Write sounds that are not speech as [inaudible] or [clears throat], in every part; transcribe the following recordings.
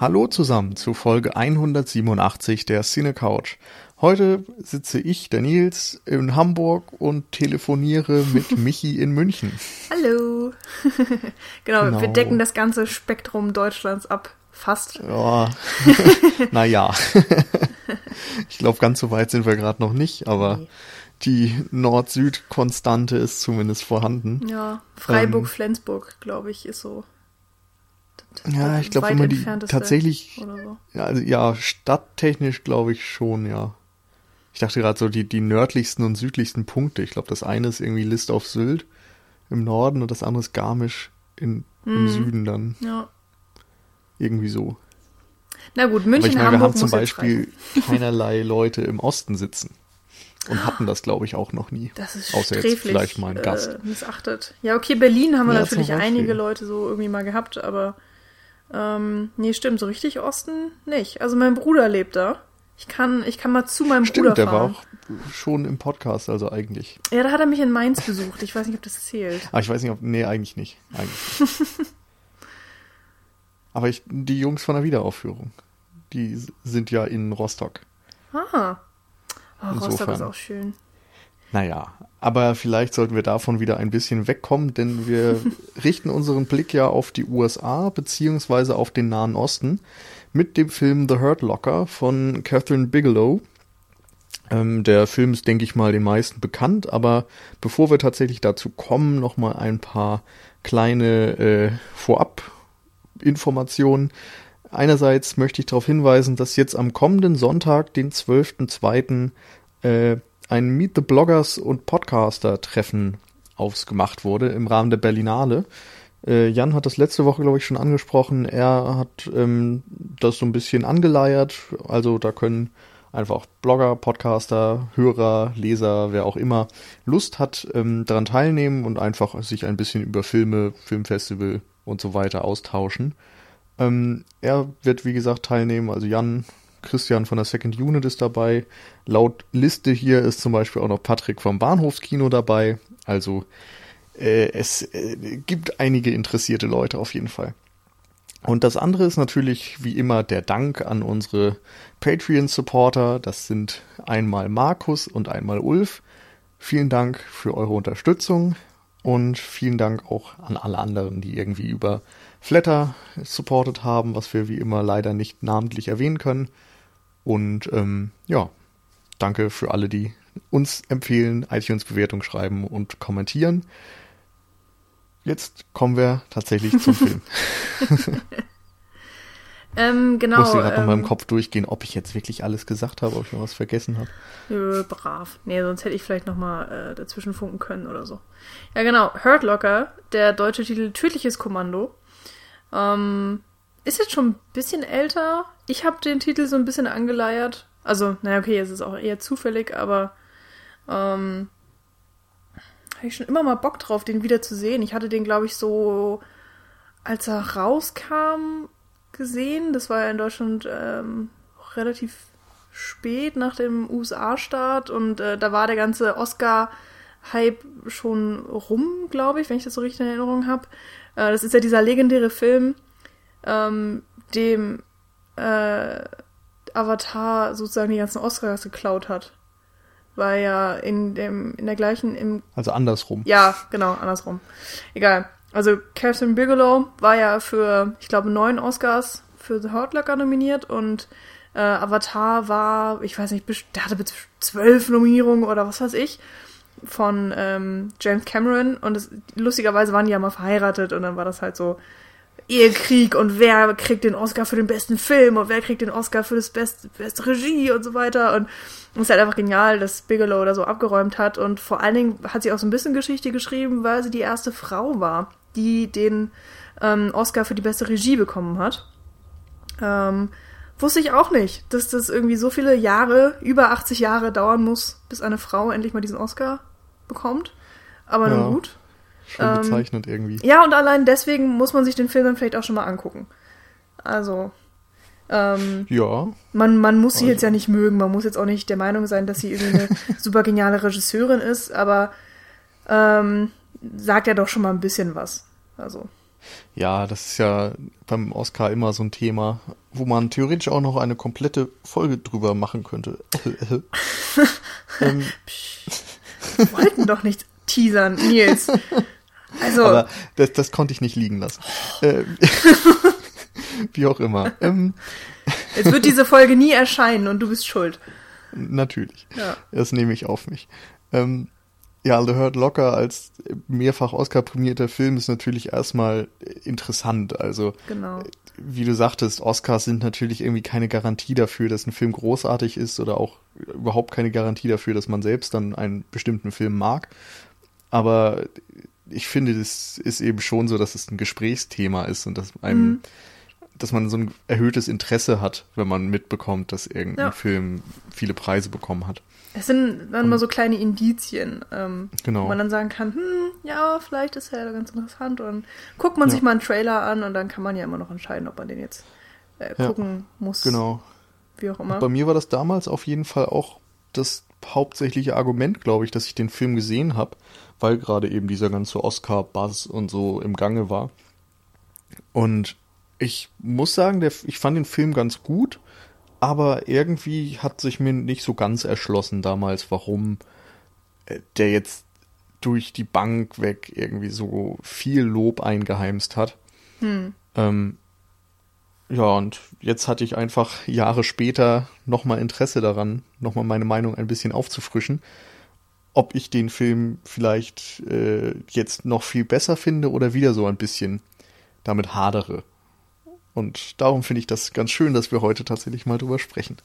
Hallo zusammen zu Folge 187 der Cine Couch. Heute sitze ich, der Nils, in Hamburg und telefoniere mit [laughs] Michi in München. Hallo. genau, [laughs] genau, wir decken das ganze Spektrum Deutschlands ab. Fast. Ja. [laughs] naja. ich glaube, ganz so weit sind wir gerade noch nicht, aber nee. die Nord-Süd-Konstante ist zumindest vorhanden. Ja, Freiburg-Flensburg, glaube ich, ist so ja, ich glaube, wenn man die tatsächlich, so. ja, also, ja, stadttechnisch glaube ich schon, ja. Ich dachte gerade so die, die nördlichsten und südlichsten Punkte. Ich glaube, das eine ist irgendwie List auf Sylt im Norden und das andere ist Garmisch in, mm. im. Süden dann. Ja. Irgendwie so. Na gut, München, Aber ich meine, Hamburg wir haben zum Beispiel [laughs] keinerlei Leute im Osten sitzen. Und hatten das, glaube ich, auch noch nie. Das ist Außer jetzt vielleicht mal ein Gast. Äh, missachtet. Ja, okay, Berlin haben wir ja, natürlich einige Leute so irgendwie mal gehabt, aber ähm, nee, stimmt, so richtig Osten nicht. Also mein Bruder lebt da. Ich kann, ich kann mal zu meinem stimmt, Bruder fahren. der war auch schon im Podcast, also eigentlich. Ja, da hat er mich in Mainz besucht. Ich weiß nicht, ob das zählt. Ah, ich weiß nicht, ob, nee, eigentlich nicht. Eigentlich nicht. [laughs] Aber ich, die Jungs von der Wiederaufführung, die sind ja in Rostock. Ah. Oh, Rostock ist auch schön. Naja, aber vielleicht sollten wir davon wieder ein bisschen wegkommen, denn wir [laughs] richten unseren Blick ja auf die USA beziehungsweise auf den Nahen Osten mit dem Film The Hurt Locker von Catherine Bigelow. Ähm, der Film ist, denke ich mal, den meisten bekannt, aber bevor wir tatsächlich dazu kommen, nochmal ein paar kleine äh, Vorab-Informationen. Einerseits möchte ich darauf hinweisen, dass jetzt am kommenden Sonntag, den 12.02., äh, ein Meet the Bloggers und Podcaster Treffen ausgemacht wurde im Rahmen der Berlinale. Äh, Jan hat das letzte Woche, glaube ich, schon angesprochen. Er hat ähm, das so ein bisschen angeleiert. Also da können einfach Blogger, Podcaster, Hörer, Leser, wer auch immer Lust hat, ähm, daran teilnehmen und einfach sich ein bisschen über Filme, Filmfestival und so weiter austauschen. Ähm, er wird, wie gesagt, teilnehmen. Also Jan Christian von der Second Unit ist dabei. Laut Liste hier ist zum Beispiel auch noch Patrick vom Bahnhofskino dabei. Also äh, es äh, gibt einige interessierte Leute auf jeden Fall. Und das andere ist natürlich wie immer der Dank an unsere Patreon-Supporter. Das sind einmal Markus und einmal Ulf. Vielen Dank für eure Unterstützung und vielen Dank auch an alle anderen, die irgendwie über Flatter supportet haben, was wir wie immer leider nicht namentlich erwähnen können. Und ähm, ja, danke für alle, die uns empfehlen, iTunes-Bewertung schreiben und kommentieren. Jetzt kommen wir tatsächlich zum Film. [laughs] [laughs] ähm, genau. Ich muss gerade ähm, noch mal im Kopf durchgehen, ob ich jetzt wirklich alles gesagt habe, ob ich noch was vergessen habe. Äh, brav. Nee, sonst hätte ich vielleicht noch mal äh, dazwischen funken können oder so. Ja, genau. Hurt Locker, der deutsche Titel Tödliches Kommando. Ähm, ist jetzt schon ein bisschen älter. Ich habe den Titel so ein bisschen angeleiert. Also, naja, okay, es ist auch eher zufällig, aber ähm, habe ich schon immer mal Bock drauf, den wieder zu sehen. Ich hatte den, glaube ich, so, als er rauskam, gesehen. Das war ja in Deutschland ähm, relativ spät nach dem USA-Start und äh, da war der ganze Oscar-Hype schon rum, glaube ich, wenn ich das so richtig in Erinnerung habe. Äh, das ist ja dieser legendäre Film ähm, dem äh, Avatar sozusagen die ganzen Oscars geklaut hat. Weil ja in dem, in der gleichen, im. Also andersrum. Ja, genau, andersrum. Egal. Also Catherine Bigelow war ja für, ich glaube, neun Oscars für The Hurt Locker nominiert und äh, Avatar war, ich weiß nicht, der hatte zwölf Nominierungen oder was weiß ich von ähm, James Cameron und das, lustigerweise waren die ja mal verheiratet und dann war das halt so, Ehekrieg und wer kriegt den Oscar für den besten Film und wer kriegt den Oscar für das beste, beste Regie und so weiter. Und es ist halt einfach genial, dass Bigelow da so abgeräumt hat. Und vor allen Dingen hat sie auch so ein bisschen Geschichte geschrieben, weil sie die erste Frau war, die den ähm, Oscar für die beste Regie bekommen hat. Ähm, wusste ich auch nicht, dass das irgendwie so viele Jahre, über 80 Jahre dauern muss, bis eine Frau endlich mal diesen Oscar bekommt. Aber ja. nun gut. Schon ähm, bezeichnet irgendwie. Ja, und allein deswegen muss man sich den Film dann vielleicht auch schon mal angucken. Also. Ähm, ja. Man, man muss sie also. jetzt ja nicht mögen, man muss jetzt auch nicht der Meinung sein, dass sie irgendwie eine [laughs] super geniale Regisseurin ist, aber ähm, sagt ja doch schon mal ein bisschen was. Also. Ja, das ist ja beim Oscar immer so ein Thema, wo man theoretisch auch noch eine komplette Folge drüber machen könnte. [laughs] [laughs] ähm. Wir wollten doch nicht teasern, Nils. Also. Aber das, das konnte ich nicht liegen lassen. Äh, [laughs] wie auch immer. Ähm, Jetzt wird diese Folge nie erscheinen und du bist schuld. Natürlich. Ja. Das nehme ich auf mich. Ähm, ja, The Hurt Locker als mehrfach Oscar-prämierter Film ist natürlich erstmal interessant. Also, Genau. wie du sagtest, Oscars sind natürlich irgendwie keine Garantie dafür, dass ein Film großartig ist oder auch überhaupt keine Garantie dafür, dass man selbst dann einen bestimmten Film mag. Aber ich finde, das ist eben schon so, dass es ein Gesprächsthema ist und dass einem, Mhm. dass man so ein erhöhtes Interesse hat, wenn man mitbekommt, dass irgendein Ja. Film viele Preise bekommen hat. Es sind dann mal so kleine Indizien, ähm, Genau. wo man dann sagen kann, hm, ja, vielleicht ist er ganz interessant. Und dann guckt man Ja. sich mal einen Trailer an und dann kann man ja immer noch entscheiden, ob man den jetzt äh, Ja. gucken muss. Genau. Wie auch immer. Bei mir war das damals auf jeden Fall auch das hauptsächliche Argument, glaube ich, dass ich den Film gesehen habe, weil gerade eben dieser ganze Oscar-Buzz und so im Gange war. Und ich muss sagen, der, ich fand den Film ganz gut, aber irgendwie hat sich mir nicht so ganz erschlossen damals, warum äh, der jetzt durch die Bank weg irgendwie so viel Lob eingeheimst hat. Hm. Ähm, ja, und jetzt hatte ich einfach Jahre später nochmal Interesse daran, nochmal meine Meinung ein bisschen aufzufrischen, ob ich den Film vielleicht äh, jetzt noch viel besser finde oder wieder so ein bisschen damit hadere. Und darum finde ich das ganz schön, dass wir heute tatsächlich mal drüber sprechen.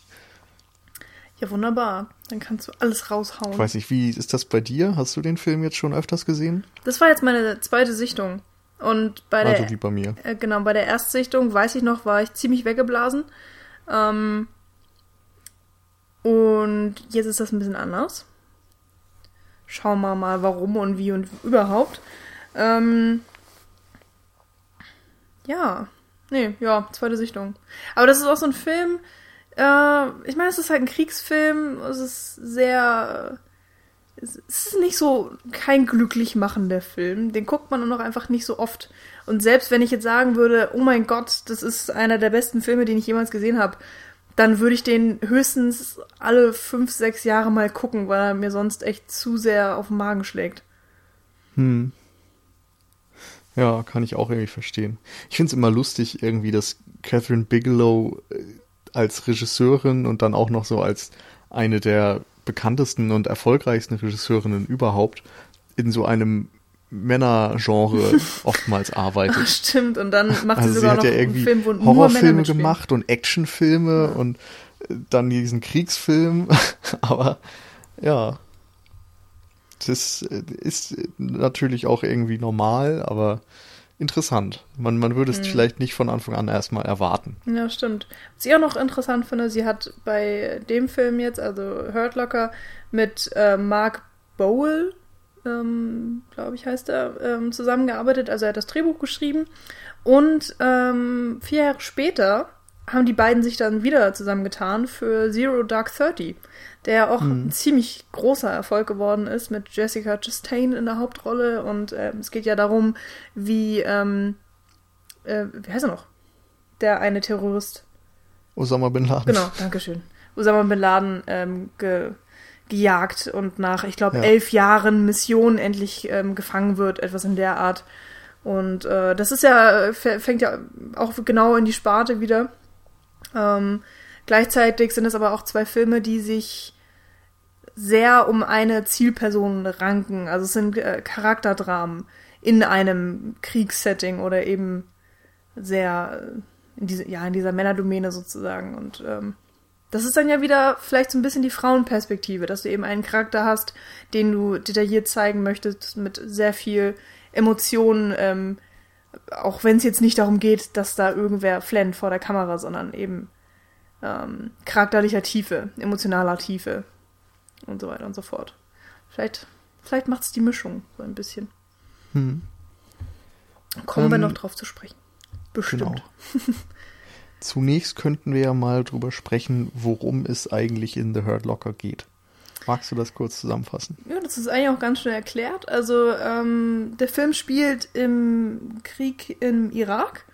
Ja, wunderbar. Dann kannst du alles raushauen. Ich weiß nicht, wie ist das bei dir? Hast du den Film jetzt schon öfters gesehen? Das war jetzt meine zweite Sichtung. Und bei der, Also wie bei mir. äh, genau, bei der Erstsichtung, weiß ich noch, war ich ziemlich weggeblasen. Ähm, und jetzt ist das ein bisschen anders. Schauen wir mal, warum und wie und überhaupt. Ähm, ja, nee, ja, zweite Sichtung. Aber das ist auch so ein Film, äh, ich meine, es ist halt ein Kriegsfilm, es ist sehr, es ist nicht so kein glücklich machender Film. Den guckt man auch einfach nicht so oft. Und selbst wenn ich jetzt sagen würde, oh mein Gott, das ist einer der besten Filme, den ich jemals gesehen habe, dann würde ich den höchstens alle fünf, sechs Jahre mal gucken, weil er mir sonst echt zu sehr auf den Magen schlägt. Hm. Ja, kann ich auch irgendwie verstehen. Ich finde es immer lustig, irgendwie, dass Catherine Bigelow äh, als Regisseurin und dann auch noch so als eine der bekanntesten und erfolgreichsten Regisseurinnen überhaupt in so einem Männergenre [laughs] oftmals arbeitet. Ach, stimmt. Und dann macht Also sie sie sogar hat noch ja einen irgendwie Film, wo Horrorfilme gemacht und Actionfilme und äh, dann diesen Kriegsfilm. [laughs] Aber ja, das äh, ist natürlich auch irgendwie normal, aber interessant. Man, man würde es Hm. vielleicht nicht von Anfang an erstmal erwarten. Ja, stimmt. Was ich auch noch interessant finde, sie hat bei dem Film jetzt, also Hurt Locker, mit äh, Mark Bowl, ähm, glaube ich, heißt er, ähm, zusammengearbeitet. Also er hat das Drehbuch geschrieben. Und ähm, vier Jahre später haben die beiden sich dann wieder zusammengetan für Zero Dark Thirty, der auch ein ziemlich großer Erfolg geworden ist mit Jessica Chastain in der Hauptrolle. Und ähm, es geht ja darum, wie, ähm, äh, wie heißt er noch? Der eine Terrorist. Osama Bin Laden. Genau, Dankeschön. Osama Bin Laden ähm, ge gejagt und nach, ich glaube, Ja. elf Jahren Mission endlich ähm, gefangen wird, etwas in der Art. Und äh, das ist ja, fängt ja auch genau in die Sparte wieder. Ähm, gleichzeitig sind es aber auch zwei Filme, die sich sehr um eine Zielperson ranken. Also es sind äh, Charakterdramen in einem Kriegssetting oder eben sehr äh, in diese, ja, in dieser Männerdomäne sozusagen. Und ähm, das ist dann ja wieder vielleicht so ein bisschen die Frauenperspektive, dass du eben einen Charakter hast, den du detailliert zeigen möchtest, mit sehr viel Emotionen, ähm, auch wenn es jetzt nicht darum geht, dass da irgendwer flennt vor der Kamera, sondern eben ähm, charakterlicher Tiefe, emotionaler Tiefe und so weiter und so fort. Vielleicht, vielleicht macht es die Mischung so ein bisschen. Hm, Kommen wir Ähm, noch drauf zu sprechen. Bestimmt. genau. [laughs] Zunächst könnten wir ja mal drüber sprechen, worum es eigentlich in The Hurt Locker geht. Magst du das kurz zusammenfassen? Ja, das ist eigentlich auch ganz schnell erklärt. Also ähm, der Film spielt im Krieg im Irak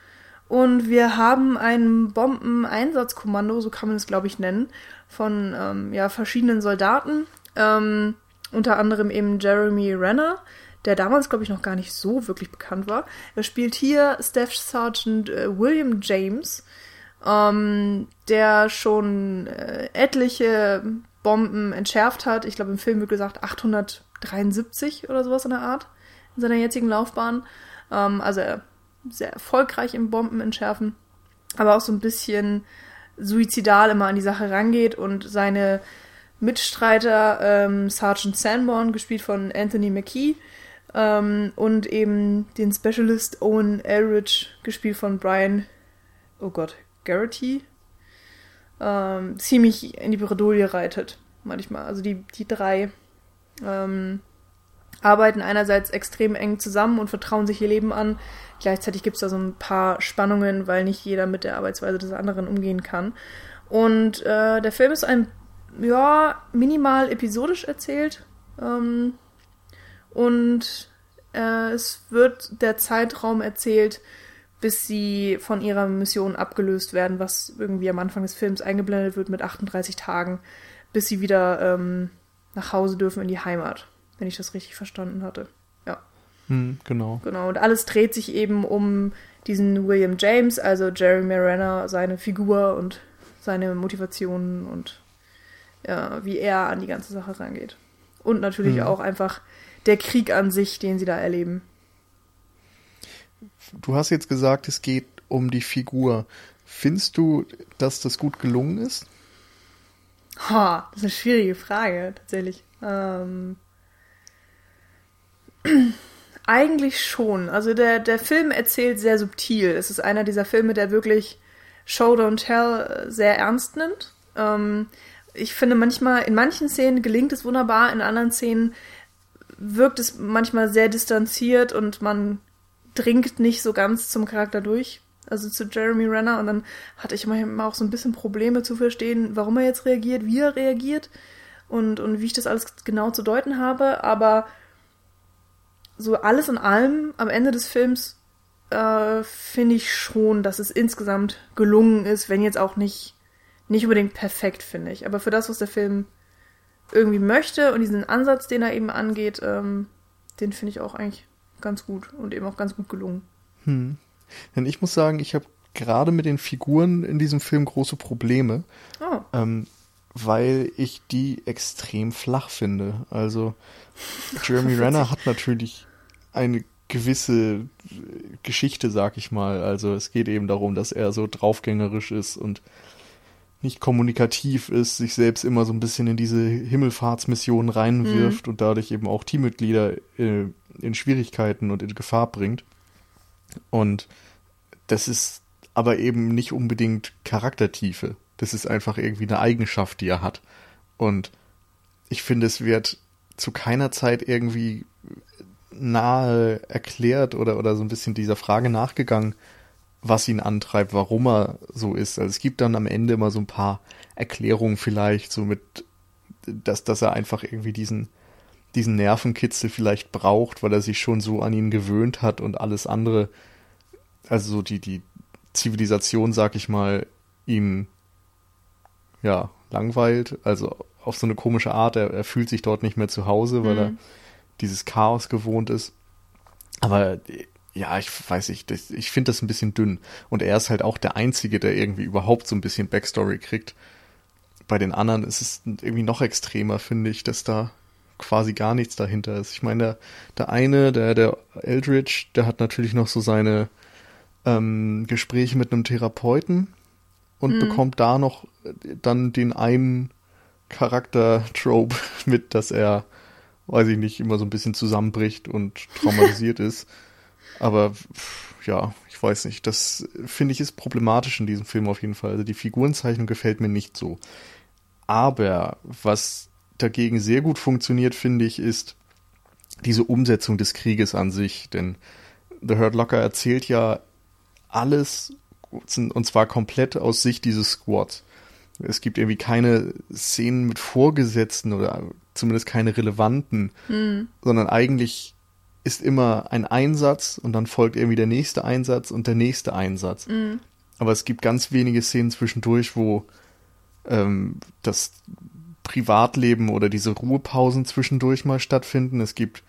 und wir haben ein Bombeneinsatzkommando, so kann man es glaube ich nennen, von ähm, ja, verschiedenen Soldaten. Ähm, unter anderem eben Jeremy Renner, der damals, glaube ich, noch gar nicht so wirklich bekannt war. Er spielt hier Staff Sergeant äh, William James, ähm, der schon äh, etliche Bomben entschärft hat. Ich glaube, im Film wird gesagt 873 oder sowas in der Art in seiner jetzigen Laufbahn. Ähm, also er sehr erfolgreich im Bomben entschärfen, aber auch so ein bisschen suizidal immer an die Sache rangeht und seine Mitstreiter ähm, Sergeant Sanborn, gespielt von Anthony McKee, ähm, und eben den Specialist Owen Elridge, gespielt von Brian, oh Gott, Garrity, ähm, ziemlich in die Bredouille reitet, manchmal. Also die, die drei ähm, arbeiten einerseits extrem eng zusammen und vertrauen sich ihr Leben an. Gleichzeitig gibt es da so ein paar Spannungen, weil nicht jeder mit der Arbeitsweise des anderen umgehen kann. Und äh, der Film ist ein, ja, minimal episodisch erzählt. Ähm, und äh, es wird der Zeitraum erzählt, bis sie von ihrer Mission abgelöst werden, was irgendwie am Anfang des Films eingeblendet wird mit 38 Tagen, bis sie wieder ähm, nach Hause dürfen in die Heimat, wenn ich das richtig verstanden hatte. Ja. Hm, genau. Genau. Und alles dreht sich eben um diesen William James, also Jeremy Renner, seine Figur und seine Motivationen und ja, wie er an die ganze Sache rangeht. Und natürlich hm. auch einfach der Krieg an sich, den sie da erleben. Du hast jetzt gesagt, es geht um die Figur. Findest du, dass das gut gelungen ist? Ha, das ist eine schwierige Frage, tatsächlich. Ähm, [clears throat] eigentlich schon. Also der, der Film erzählt sehr subtil. Es ist einer dieser Filme, der wirklich Show Don't Tell sehr ernst nimmt. Ähm, ich finde manchmal, in manchen Szenen gelingt es wunderbar, in anderen Szenen wirkt es manchmal sehr distanziert und man dringt nicht so ganz zum Charakter durch, also zu Jeremy Renner. Und dann hatte ich manchmal auch so ein bisschen Probleme zu verstehen, warum er jetzt reagiert, wie er reagiert und, und wie ich das alles genau zu deuten habe. Aber so alles in allem am Ende des Films äh, finde ich schon, dass es insgesamt gelungen ist, wenn jetzt auch nicht, nicht unbedingt perfekt, finde ich. Aber für das, was der Film irgendwie möchte und diesen Ansatz, den er eben angeht, ähm, den finde ich auch eigentlich ganz gut und eben auch ganz gut gelungen. Hm. Denn ich muss sagen, ich habe gerade mit den Figuren in diesem Film große Probleme, oh. ähm, weil ich die extrem flach finde. Also Jeremy [laughs] Renner hat natürlich eine gewisse Geschichte, sag ich mal. Also es geht eben darum, dass er so draufgängerisch ist und nicht kommunikativ ist, sich selbst immer so ein bisschen in diese Himmelfahrtsmission reinwirft mhm. und dadurch eben auch Teammitglieder äh, in Schwierigkeiten und in Gefahr bringt. Und das ist aber eben nicht unbedingt Charaktertiefe. Das ist einfach irgendwie eine Eigenschaft, die er hat. Und ich finde, es wird zu keiner Zeit irgendwie nahe erklärt oder, oder so ein bisschen dieser Frage nachgegangen, was ihn antreibt, warum er so ist. Also es gibt dann am Ende immer so ein paar Erklärungen vielleicht, so mit, dass, dass er einfach irgendwie diesen, diesen Nervenkitzel vielleicht braucht, weil er sich schon so an ihn gewöhnt hat und alles andere, also so die, die Zivilisation, sag ich mal, ihn, ja, langweilt, also auf so eine komische Art, er, er fühlt sich dort nicht mehr zu Hause, weil mhm. er dieses Chaos gewohnt ist. Aber ja, ich weiß nicht, ich finde das ein bisschen dünn. Und er ist halt auch der Einzige, der irgendwie überhaupt so ein bisschen Backstory kriegt. Bei den anderen ist es irgendwie noch extremer, finde ich, dass da quasi gar nichts dahinter ist. Ich meine, der, der eine, der, der Eldridge, der hat natürlich noch so seine ähm, Gespräche mit einem Therapeuten und mhm. bekommt da noch dann den einen Charakter-Trope [laughs] mit, dass er, weiß ich nicht, immer so ein bisschen zusammenbricht und [laughs] traumatisiert ist. Aber ja, ich weiß nicht. Das finde ich ist problematisch in diesem Film auf jeden Fall. Also die Figurenzeichnung gefällt mir nicht so. Aber was dagegen sehr gut funktioniert, finde ich, ist diese Umsetzung des Krieges an sich. Denn The Hurt Locker erzählt ja alles und zwar komplett aus Sicht dieses Squads. Es gibt irgendwie keine Szenen mit Vorgesetzten oder zumindest keine relevanten, Mhm. sondern eigentlich ist immer ein Einsatz und dann folgt irgendwie der nächste Einsatz und der nächste Einsatz. Mhm. Aber es gibt ganz wenige Szenen zwischendurch, wo ähm, das Privatleben oder diese Ruhepausen zwischendurch mal stattfinden. Es gibt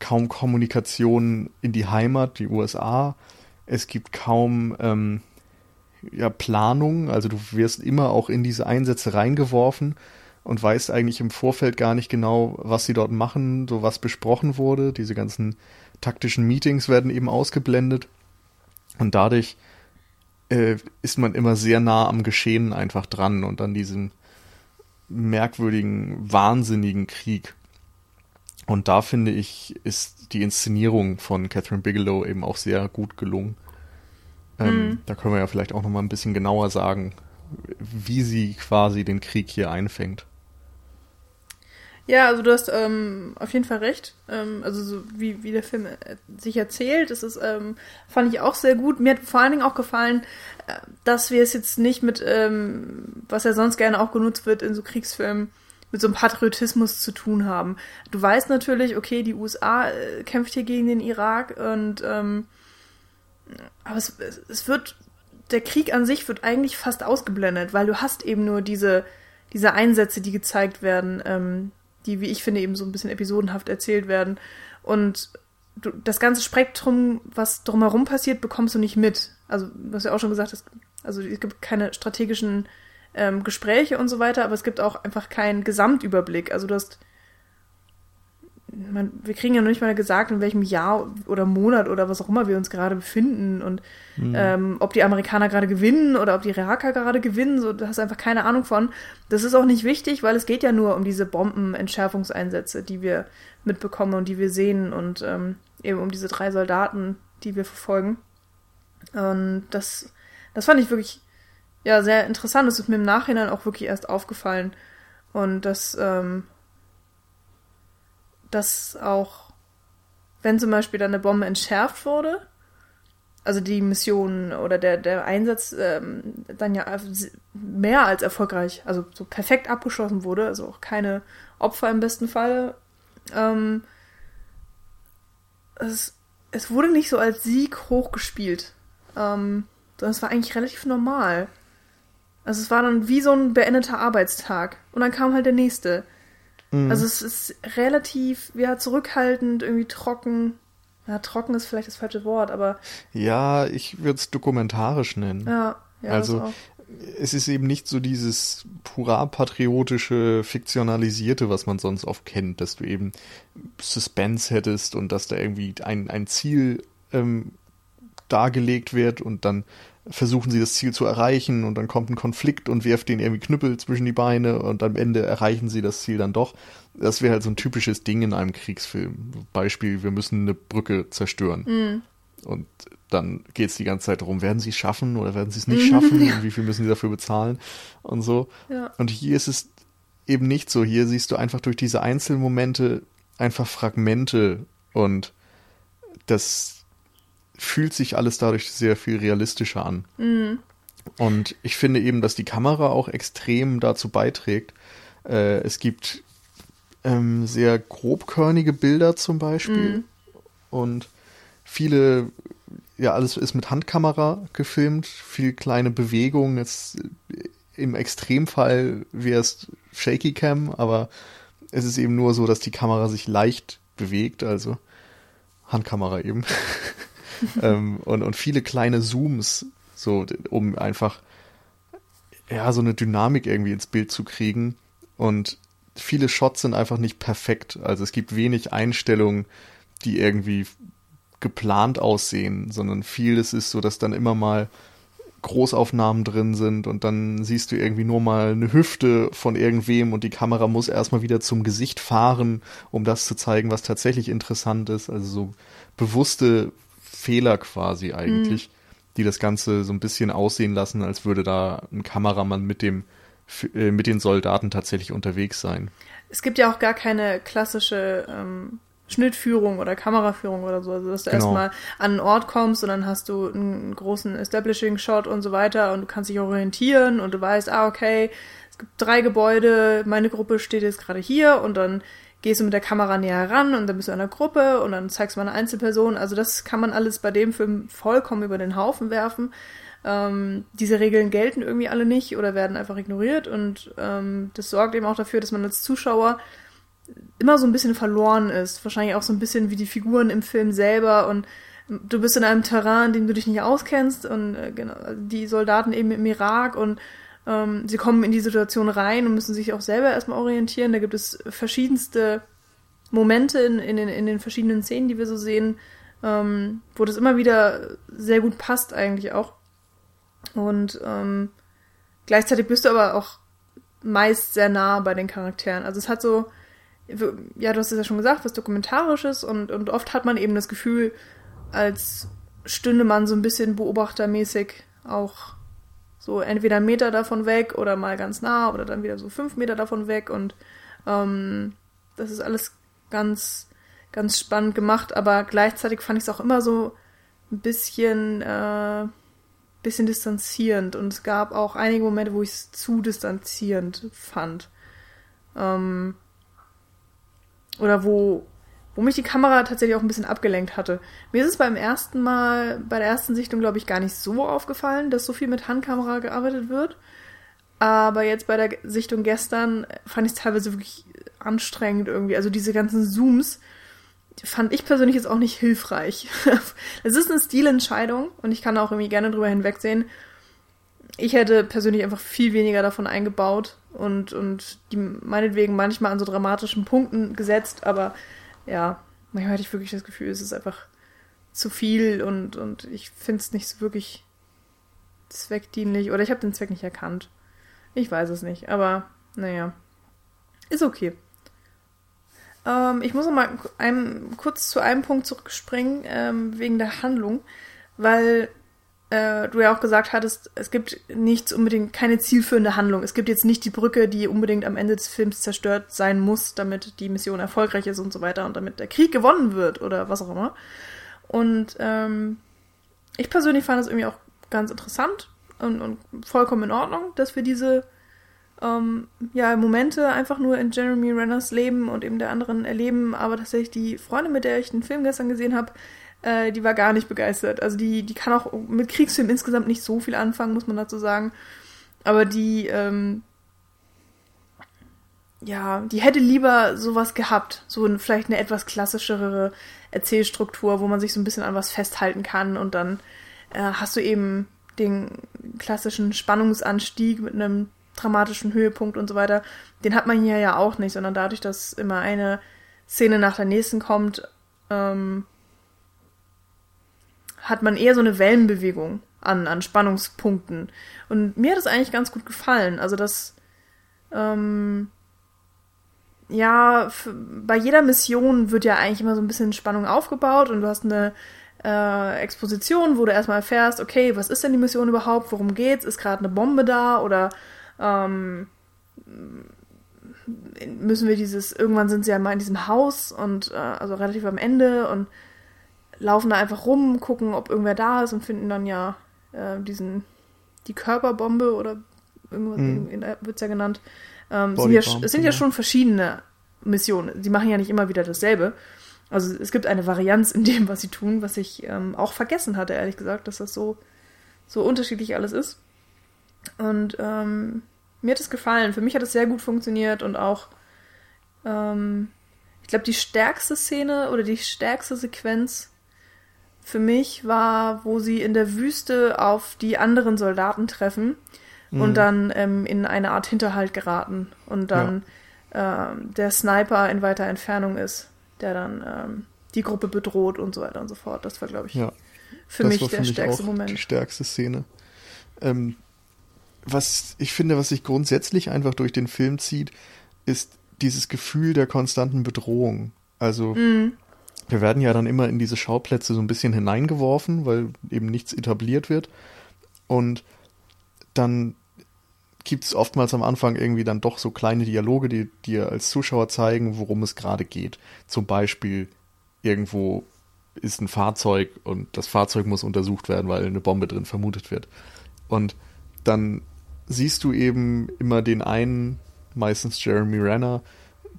kaum Kommunikation in die Heimat, die USA. Es gibt kaum ähm, ja, Planung. Also du wirst immer auch in diese Einsätze reingeworfen und weißt eigentlich im Vorfeld gar nicht genau, was sie dort machen, so was besprochen wurde. Diese ganzen taktischen Meetings werden eben ausgeblendet. Und dadurch äh, ist man immer sehr nah am Geschehen einfach dran und an diesem merkwürdigen, wahnsinnigen Krieg. Und da finde ich, ist die Inszenierung von Catherine Bigelow eben auch sehr gut gelungen. Ähm, Mhm. Da können wir ja vielleicht auch noch mal ein bisschen genauer sagen, wie sie quasi den Krieg hier einfängt. Ja, also du hast ähm, auf jeden Fall recht. Ähm, also so wie, wie der Film äh, sich erzählt, das ist, ähm, fand ich auch sehr gut. Mir hat vor allen Dingen auch gefallen, äh, dass wir es jetzt nicht mit, ähm, was ja sonst gerne auch genutzt wird in so Kriegsfilmen, mit so einem Patriotismus zu tun haben. Du weißt natürlich, okay, die USA äh, kämpft hier gegen den Irak und ähm, aber es, es wird, der Krieg an sich wird eigentlich fast ausgeblendet, weil du hast eben nur diese, diese Einsätze, die gezeigt werden, ähm, die, wie ich finde, eben so ein bisschen episodenhaft erzählt werden. Und du, das ganze Spektrum, was drumherum passiert, bekommst du nicht mit. Also, du hast ja auch schon gesagt, es, also es gibt keine strategischen ähm, Gespräche und so weiter, aber es gibt auch einfach keinen Gesamtüberblick. Also du hast man, wir kriegen ja noch nicht mal gesagt, in welchem Jahr oder Monat oder was auch immer wir uns gerade befinden und ähm, ob die Amerikaner gerade gewinnen oder ob die Iraker gerade gewinnen, so, da hast du einfach keine Ahnung von. Das ist auch nicht wichtig, weil es geht ja nur um diese Bombenentschärfungseinsätze, die wir mitbekommen und die wir sehen und ähm, eben um diese drei Soldaten, die wir verfolgen. Und das, das fand ich wirklich ja sehr interessant. Das ist mir im Nachhinein auch wirklich erst aufgefallen. Und das, ähm, dass auch, wenn zum Beispiel dann eine Bombe entschärft wurde, also die Mission oder der, der Einsatz ähm, dann ja mehr als erfolgreich, also so perfekt abgeschlossen wurde, also auch keine Opfer im besten Falle. Ähm, es, es wurde nicht so als Sieg hochgespielt. Ähm, sondern es war eigentlich relativ normal. Also es war dann wie so ein beendeter Arbeitstag. Und dann kam halt der nächste. Mhm. Also es ist relativ, ja, zurückhaltend, irgendwie trocken. Ja, trocken ist vielleicht das falsche Wort, aber Ja, ich würde es dokumentarisch nennen. ja, ja, Also. Es ist eben nicht so dieses hurra patriotische, fiktionalisierte, was man sonst oft kennt, dass du eben Suspense hättest und dass da irgendwie ein, ein Ziel ähm, dargelegt wird und dann versuchen sie das Ziel zu erreichen und dann kommt ein Konflikt und wirft denen irgendwie Knüppel zwischen die Beine und am Ende erreichen sie das Ziel dann doch. Das wäre halt so ein typisches Ding in einem Kriegsfilm. Beispiel, wir müssen eine Brücke zerstören. Mhm. Und dann geht es die ganze Zeit darum, werden sie es schaffen oder werden sie es nicht schaffen und [laughs] wie viel müssen sie dafür bezahlen und so. Ja. Und hier ist es eben nicht so. Hier siehst du einfach durch diese Einzelmomente einfach Fragmente und das fühlt sich alles dadurch sehr viel realistischer an. Mhm. Und ich finde eben, dass die Kamera auch extrem dazu beiträgt. Äh, es gibt ähm, sehr grobkörnige Bilder zum Beispiel Mhm. und viele, ja, alles ist mit Handkamera gefilmt, viel kleine Bewegungen. Jetzt äh, im Extremfall wäre es Shaky Cam, aber es ist eben nur so, dass die Kamera sich leicht bewegt, also Handkamera eben. [laughs] [laughs] ähm, und, und viele kleine Zooms, so, um einfach ja, so eine Dynamik irgendwie ins Bild zu kriegen. Und viele Shots sind einfach nicht perfekt. Also es gibt wenig Einstellungen, die irgendwie geplant aussehen, sondern vieles ist so, dass dann immer mal Großaufnahmen drin sind und dann siehst du irgendwie nur mal eine Hüfte von irgendwem und die Kamera muss erstmal wieder zum Gesicht fahren, um das zu zeigen, was tatsächlich interessant ist. Also so bewusste Fehler quasi eigentlich, die das Ganze so ein bisschen aussehen lassen, als würde da ein Kameramann mit dem äh, mit den Soldaten tatsächlich unterwegs sein. Es gibt ja auch gar keine klassische ähm, Schnittführung oder Kameraführung oder so. Also dass du genau. erstmal an einen Ort kommst und dann hast du einen großen Establishing-Shot und so weiter und du kannst dich orientieren und du weißt, ah, okay, es gibt drei Gebäude, meine Gruppe steht jetzt gerade hier und dann gehst du mit der Kamera näher ran und dann bist du in einer Gruppe und dann zeigst du mal eine Einzelperson. Also das kann man alles bei dem Film vollkommen über den Haufen werfen. Ähm, diese Regeln gelten irgendwie alle nicht oder werden einfach ignoriert und ähm, das sorgt eben auch dafür, dass man als Zuschauer immer so ein bisschen verloren ist. Wahrscheinlich auch so ein bisschen wie die Figuren im Film selber und du bist in einem Terrain, in dem du dich nicht auskennst und äh, genau, die Soldaten eben im Irak und sie kommen in die Situation rein und müssen sich auch selber erstmal orientieren. Da gibt es verschiedenste Momente in, in, den, in den verschiedenen Szenen, die wir so sehen, ähm, wo das immer wieder sehr gut passt eigentlich auch. Und ähm, gleichzeitig bist du aber auch meist sehr nah bei den Charakteren. Also es hat so, ja, du hast es ja schon gesagt, was Dokumentarisches und, und oft hat man eben das Gefühl, als stünde man so ein bisschen beobachtermäßig auch so entweder einen Meter davon weg oder mal ganz nah oder dann wieder so fünf Meter davon weg und ähm, das ist alles ganz, ganz spannend gemacht, aber gleichzeitig fand ich es auch immer so ein bisschen, äh, bisschen distanzierend und es gab auch einige Momente, wo ich es zu distanzierend fand. Ähm, oder wo wo mich die Kamera tatsächlich auch ein bisschen abgelenkt hatte. Mir ist es beim ersten Mal, bei der ersten Sichtung, glaube ich, gar nicht so aufgefallen, dass so viel mit Handkamera gearbeitet wird. Aber jetzt bei der Sichtung gestern fand ich es teilweise wirklich anstrengend irgendwie. Also diese ganzen Zooms fand ich persönlich jetzt auch nicht hilfreich. [laughs] Es ist eine Stilentscheidung und ich kann auch irgendwie gerne drüber hinwegsehen. Ich hätte persönlich einfach viel weniger davon eingebaut und, und die meinetwegen manchmal an so dramatischen Punkten gesetzt, aber ja, manchmal hatte ich wirklich das Gefühl, es ist einfach zu viel und, und ich finde es nicht so wirklich zweckdienlich oder ich habe den Zweck nicht erkannt. Ich weiß es nicht, aber naja, ist okay. Ähm, ich muss noch mal einem, kurz zu einem Punkt zurückspringen, ähm, wegen der Handlung, weil äh, du ja auch gesagt hattest, es gibt nichts unbedingt, keine zielführende Handlung. Es gibt jetzt nicht die Brücke, die unbedingt am Ende des Films zerstört sein muss, damit die Mission erfolgreich ist und so weiter und damit der Krieg gewonnen wird oder was auch immer. Und ähm, ich persönlich fand es irgendwie auch ganz interessant und, und vollkommen in Ordnung, dass wir diese ähm, ja, Momente einfach nur in Jeremy Renners Leben und eben der anderen erleben, aber tatsächlich die Freundin, mit der ich den Film gestern gesehen habe, äh, die war gar nicht begeistert. Also die, die kann auch mit Kriegsfilmen insgesamt nicht so viel anfangen, muss man dazu sagen. Aber die, ähm, ja, die hätte lieber sowas gehabt. So ein, vielleicht eine etwas klassischere Erzählstruktur, wo man sich so ein bisschen an was festhalten kann und dann äh, hast du eben den klassischen Spannungsanstieg mit einem dramatischen Höhepunkt und so weiter. Den hat man hier ja auch nicht, sondern dadurch, dass immer eine Szene nach der nächsten kommt, ähm, hat man eher so eine Wellenbewegung an, an Spannungspunkten. Und mir hat es eigentlich ganz gut gefallen. Also das, ähm, ja, bei jeder Mission wird ja eigentlich immer so ein bisschen Spannung aufgebaut und du hast eine äh, Exposition, wo du erstmal erfährst, okay, was ist denn die Mission überhaupt, worum geht's, ist gerade eine Bombe da oder ähm, müssen wir dieses, irgendwann sind sie ja mal in diesem Haus und äh, also relativ am Ende und laufen da einfach rum, gucken, ob irgendwer da ist und finden dann ja äh, diesen, die Körperbombe oder irgendwas mhm. wird es ja genannt. Ähm, sind ja, es sind ja schon verschiedene Missionen. Sie machen ja nicht immer wieder dasselbe. Also es gibt eine Varianz in dem, was sie tun, was ich ähm, auch vergessen hatte, ehrlich gesagt, dass das so, so unterschiedlich alles ist. Und ähm, mir hat es gefallen. Für mich hat es sehr gut funktioniert und auch, ähm, ich glaube, die stärkste Szene oder die stärkste Sequenz für mich war, wo sie in der Wüste auf die anderen Soldaten treffen mhm. und dann ähm, in eine Art Hinterhalt geraten und dann ja. ähm, der Sniper in weiter Entfernung ist, der dann ähm, die Gruppe bedroht und so weiter und so fort. Das war, glaube ich, ja. für das mich der für stärkste mich Moment. Die stärkste Szene. Ähm, was ich finde, was sich grundsätzlich einfach durch den Film zieht, ist dieses Gefühl der konstanten Bedrohung. Also mhm wir werden ja dann immer in diese Schauplätze so ein bisschen hineingeworfen, weil eben nichts etabliert wird. Und dann gibt es oftmals am Anfang irgendwie dann doch so kleine Dialoge, die dir als Zuschauer zeigen, worum es gerade geht. Zum Beispiel irgendwo ist ein Fahrzeug und das Fahrzeug muss untersucht werden, weil eine Bombe drin vermutet wird. Und dann siehst du eben immer den einen, meistens Jeremy Renner,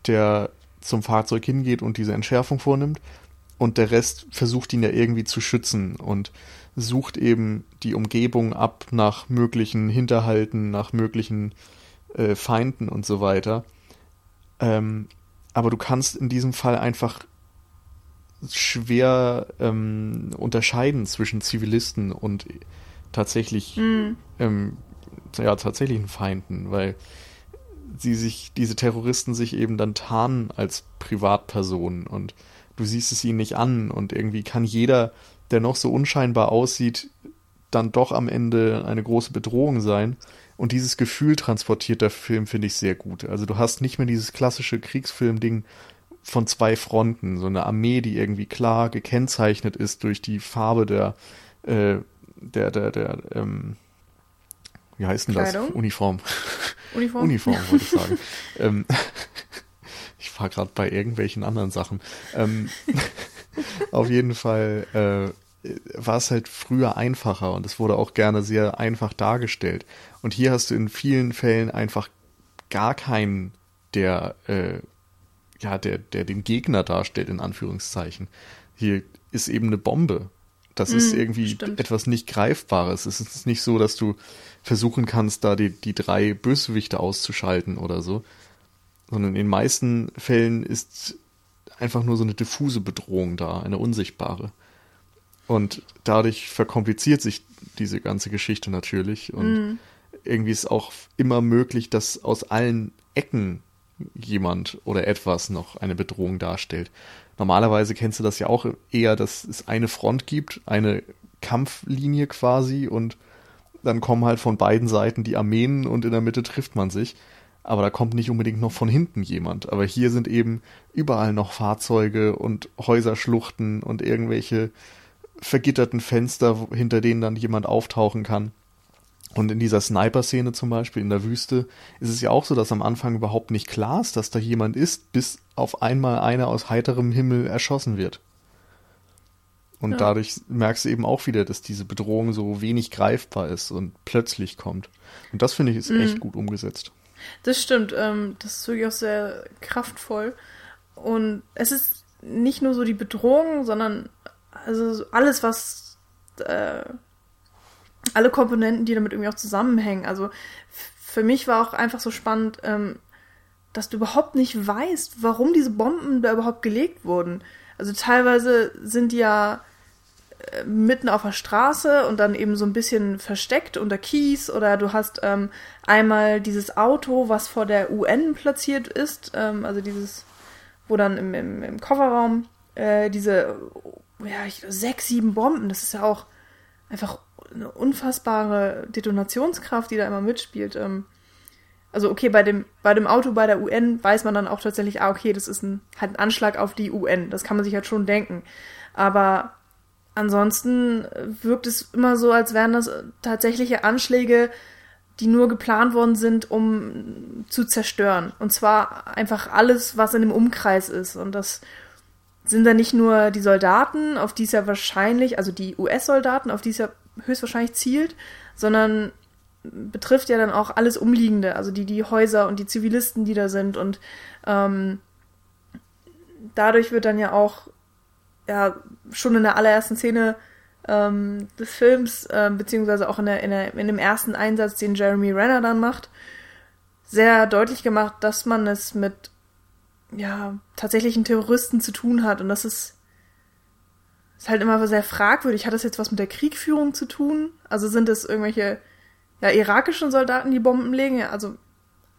der zum Fahrzeug hingeht und diese Entschärfung vornimmt. Und der Rest versucht ihn ja irgendwie zu schützen und sucht eben die Umgebung ab nach möglichen Hinterhalten, nach möglichen äh, Feinden und so weiter. Ähm, aber du kannst in diesem Fall einfach schwer ähm, unterscheiden zwischen Zivilisten und tatsächlich mhm. ähm, ja tatsächlichen Feinden, weil sie sich diese Terroristen sich eben dann tarnen als Privatpersonen und du siehst es ihnen nicht an und irgendwie kann jeder, der noch so unscheinbar aussieht, dann doch am Ende eine große Bedrohung sein. Und dieses Gefühl transportiert der Film, finde ich, sehr gut. Also du hast nicht mehr dieses klassische Kriegsfilm-Ding von zwei Fronten, so eine Armee, die irgendwie klar gekennzeichnet ist durch die Farbe der, äh, der, der, der, ähm, wie heißt denn Kleidung? das? Uniform. Uniform? Uniform, wollte ich sagen. [laughs] ähm, [laughs] ich war gerade bei irgendwelchen anderen Sachen. Ähm, [laughs] auf jeden Fall äh, war es halt früher einfacher und es wurde auch gerne sehr einfach dargestellt. Und hier hast du in vielen Fällen einfach gar keinen, der äh, ja, der, der den Gegner darstellt, in Anführungszeichen. Hier ist eben eine Bombe. Das mm, ist irgendwie stimmt. etwas nicht Greifbares. Es ist nicht so, dass du versuchen kannst, da die, die drei Bösewichte auszuschalten oder so. Sondern in den meisten Fällen ist einfach nur so eine diffuse Bedrohung da, eine unsichtbare. Und dadurch verkompliziert sich diese ganze Geschichte natürlich. Und mm. irgendwie ist auch immer möglich, dass aus allen Ecken jemand oder etwas noch eine Bedrohung darstellt. Normalerweise kennst du das ja auch eher, dass es eine Front gibt, eine Kampflinie quasi und dann kommen halt von beiden Seiten die Armeen und in der Mitte trifft man sich. Aber da kommt nicht unbedingt noch von hinten jemand. Aber hier sind eben überall noch Fahrzeuge und Häuserschluchten und irgendwelche vergitterten Fenster, hinter denen dann jemand auftauchen kann. Und in dieser Sniper-Szene zum Beispiel in der Wüste ist es ja auch so, dass am Anfang überhaupt nicht klar ist, dass da jemand ist, bis auf einmal einer aus heiterem Himmel erschossen wird. Und ja. dadurch merkst du eben auch wieder, dass diese Bedrohung so wenig greifbar ist und plötzlich kommt. Und das finde ich ist mhm. echt gut umgesetzt. Das stimmt. Ähm, das ist wirklich auch sehr kraftvoll. Und es ist nicht nur so die Bedrohung, sondern also alles, was äh, alle Komponenten, die damit irgendwie auch zusammenhängen. Also für mich war auch einfach so spannend, ähm, dass du überhaupt nicht weißt, warum diese Bomben da überhaupt gelegt wurden. Also teilweise sind die ja äh, mitten auf der Straße und dann eben so ein bisschen versteckt unter Kies oder du hast ähm, einmal dieses Auto, was vor der UN platziert ist, ähm, also dieses, wo dann im, im, im Kofferraum äh, diese ja, ich, sechs, sieben Bomben, das ist ja auch einfach eine unfassbare Detonationskraft, die da immer mitspielt. Ähm, also okay, bei dem, bei dem Auto bei der UN weiß man dann auch tatsächlich, ah, okay, das ist ein, halt ein Anschlag auf die UN. Das kann man sich halt schon denken. Aber ansonsten wirkt es immer so, als wären das tatsächliche Anschläge, die nur geplant worden sind, um zu zerstören. Und zwar einfach alles, was in dem Umkreis ist. Und das sind dann nicht nur die Soldaten, auf die es ja wahrscheinlich, also die US-Soldaten, auf die es ja höchstwahrscheinlich zielt, sondern betrifft ja dann auch alles Umliegende, also die, die Häuser und die Zivilisten, die da sind. Und ähm, dadurch wird dann ja auch, ja, schon in der allerersten Szene ähm, des Films, äh, beziehungsweise auch in, der, in, der, in dem ersten Einsatz, den Jeremy Renner dann macht, sehr deutlich gemacht, dass man es mit ja, tatsächlichen Terroristen zu tun hat. Und das ist ist halt immer sehr fragwürdig. Hat das jetzt was mit der Kriegführung zu tun? Also sind es irgendwelche ja, irakischen Soldaten, die Bomben legen? Ja, also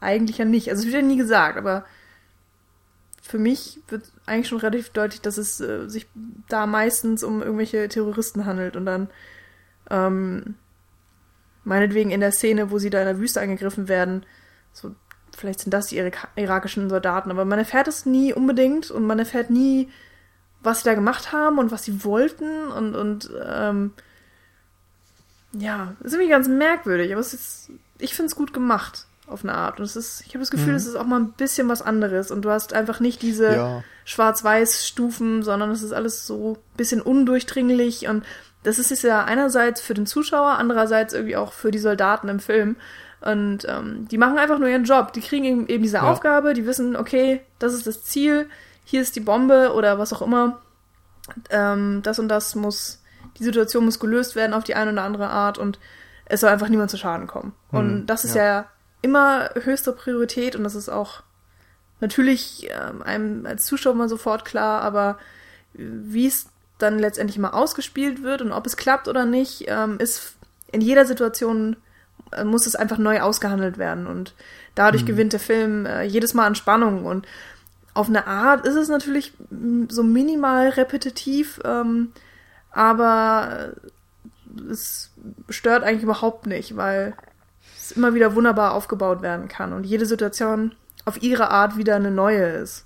eigentlich ja nicht. Also es wird ja nie gesagt, aber für mich wird eigentlich schon relativ deutlich, dass es äh, sich da meistens um irgendwelche Terroristen handelt und dann ähm, meinetwegen in der Szene, wo sie da in der Wüste angegriffen werden, so vielleicht sind das die irakischen Soldaten, aber man erfährt es nie unbedingt und man erfährt nie, was sie da gemacht haben und was sie wollten und, und ähm, ja, ist irgendwie ganz merkwürdig, aber es ist, ich finde es gut gemacht. auf eine Art. Und es ist, ich habe das Gefühl, Mhm. es ist auch mal ein bisschen was anderes. Und du hast einfach nicht diese Ja. Schwarz-Weiß-Stufen, sondern es ist alles so ein bisschen undurchdringlich. Und das ist es ja einerseits für den Zuschauer, andererseits irgendwie auch für die Soldaten im Film. Und ähm, die machen einfach nur ihren Job. Die kriegen eben, eben diese Ja. Aufgabe, die wissen, okay, das ist das Ziel, hier ist die Bombe oder was auch immer. Ähm, das und das muss, die Situation muss gelöst werden auf die eine oder andere Art und es soll einfach niemand zu Schaden kommen. Und Hm, das ist ja. ja. immer höchste Priorität und das ist auch natürlich ähm, einem als Zuschauer mal sofort klar, aber wie es dann letztendlich mal ausgespielt wird und ob es klappt oder nicht, ähm, ist in jeder Situation äh, muss es einfach neu ausgehandelt werden und dadurch gewinnt der Film äh, jedes Mal an Spannung und auf eine Art ist es natürlich so minimal repetitiv, ähm, aber es stört eigentlich überhaupt nicht, weil es immer wieder wunderbar aufgebaut werden kann und jede Situation auf ihre Art wieder eine neue ist.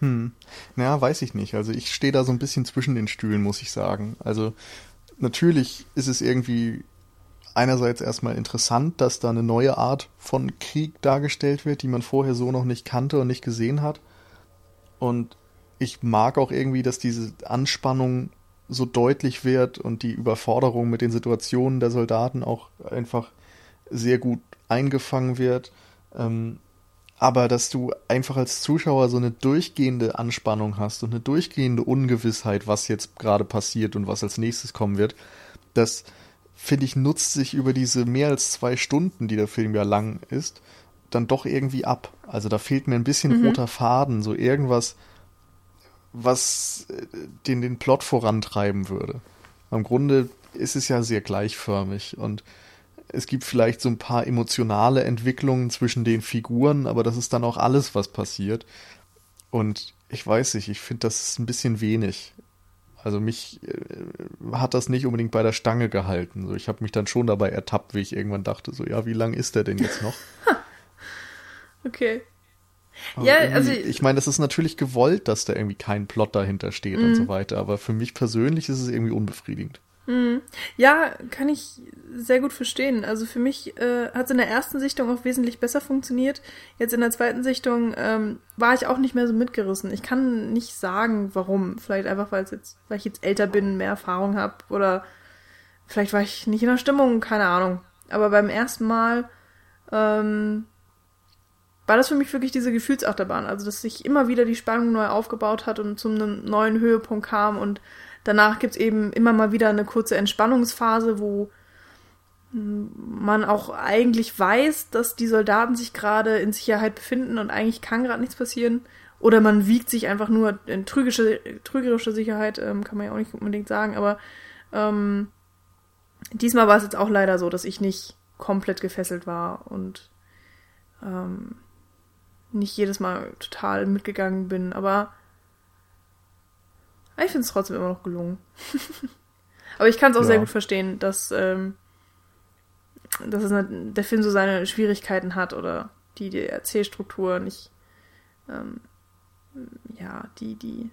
Hm. Naja, weiß ich nicht. Also ich stehe da so ein bisschen zwischen den Stühlen, muss ich sagen. Also natürlich ist es irgendwie einerseits erstmal interessant, dass da eine neue Art von Krieg dargestellt wird, die man vorher so noch nicht kannte und nicht gesehen hat. Und ich mag auch irgendwie, dass diese Anspannung so deutlich wird und die Überforderung mit den Situationen der Soldaten auch einfach sehr gut eingefangen wird. Ähm, aber dass du einfach als Zuschauer so eine durchgehende Anspannung hast und eine durchgehende Ungewissheit, was jetzt gerade passiert und was als nächstes kommen wird, das finde ich nutzt sich über diese mehr als zwei Stunden, die der Film ja lang ist, dann doch irgendwie ab. Also da fehlt mir ein bisschen Mhm. roter Faden, so irgendwas, was äh, den, den Plot vorantreiben würde. Im Grunde ist es ja sehr gleichförmig und es gibt vielleicht so ein paar emotionale Entwicklungen zwischen den Figuren, aber das ist dann auch alles, was passiert. Und ich weiß nicht, ich finde das ein bisschen wenig. Also mich äh, hat das nicht unbedingt bei der Stange gehalten. So, ich habe mich dann schon dabei ertappt, wie ich irgendwann dachte, so ja, wie lang ist der denn jetzt noch? [laughs] Okay. Aber Ja, also- ich meine, das ist natürlich gewollt, dass da irgendwie kein Plot dahinter steht und Mhm. so weiter. Aber für mich persönlich ist es irgendwie unbefriedigend. Ja, kann ich sehr gut verstehen. Also für mich äh, hat es in der ersten Sichtung auch wesentlich besser funktioniert. Jetzt in der zweiten Sichtung ähm, war ich auch nicht mehr so mitgerissen. Ich kann nicht sagen, warum. Vielleicht einfach, weil jetzt, weil ich jetzt älter bin, mehr Erfahrung habe oder vielleicht war ich nicht in der Stimmung, keine Ahnung. Aber beim ersten Mal ähm, war das für mich wirklich diese Gefühlsachterbahn. Also, dass sich immer wieder die Spannung neu aufgebaut hat und zu einem neuen Höhepunkt kam und danach gibt's eben immer mal wieder eine kurze Entspannungsphase, wo man auch eigentlich weiß, dass die Soldaten sich gerade in Sicherheit befinden und eigentlich kann gerade nichts passieren. Oder man wiegt sich einfach nur in trügische, trügerische Sicherheit, ähm, kann man ja auch nicht unbedingt sagen, aber ähm, diesmal war es jetzt auch leider so, dass ich nicht komplett gefesselt war und ähm, nicht jedes Mal total mitgegangen bin, aber ich finde es trotzdem immer noch gelungen. [laughs] aber ich kann es auch Ja. sehr gut verstehen, dass, ähm, dass es eine, der Film so seine Schwierigkeiten hat oder die, die Erzählstruktur nicht, ähm, ja, die, die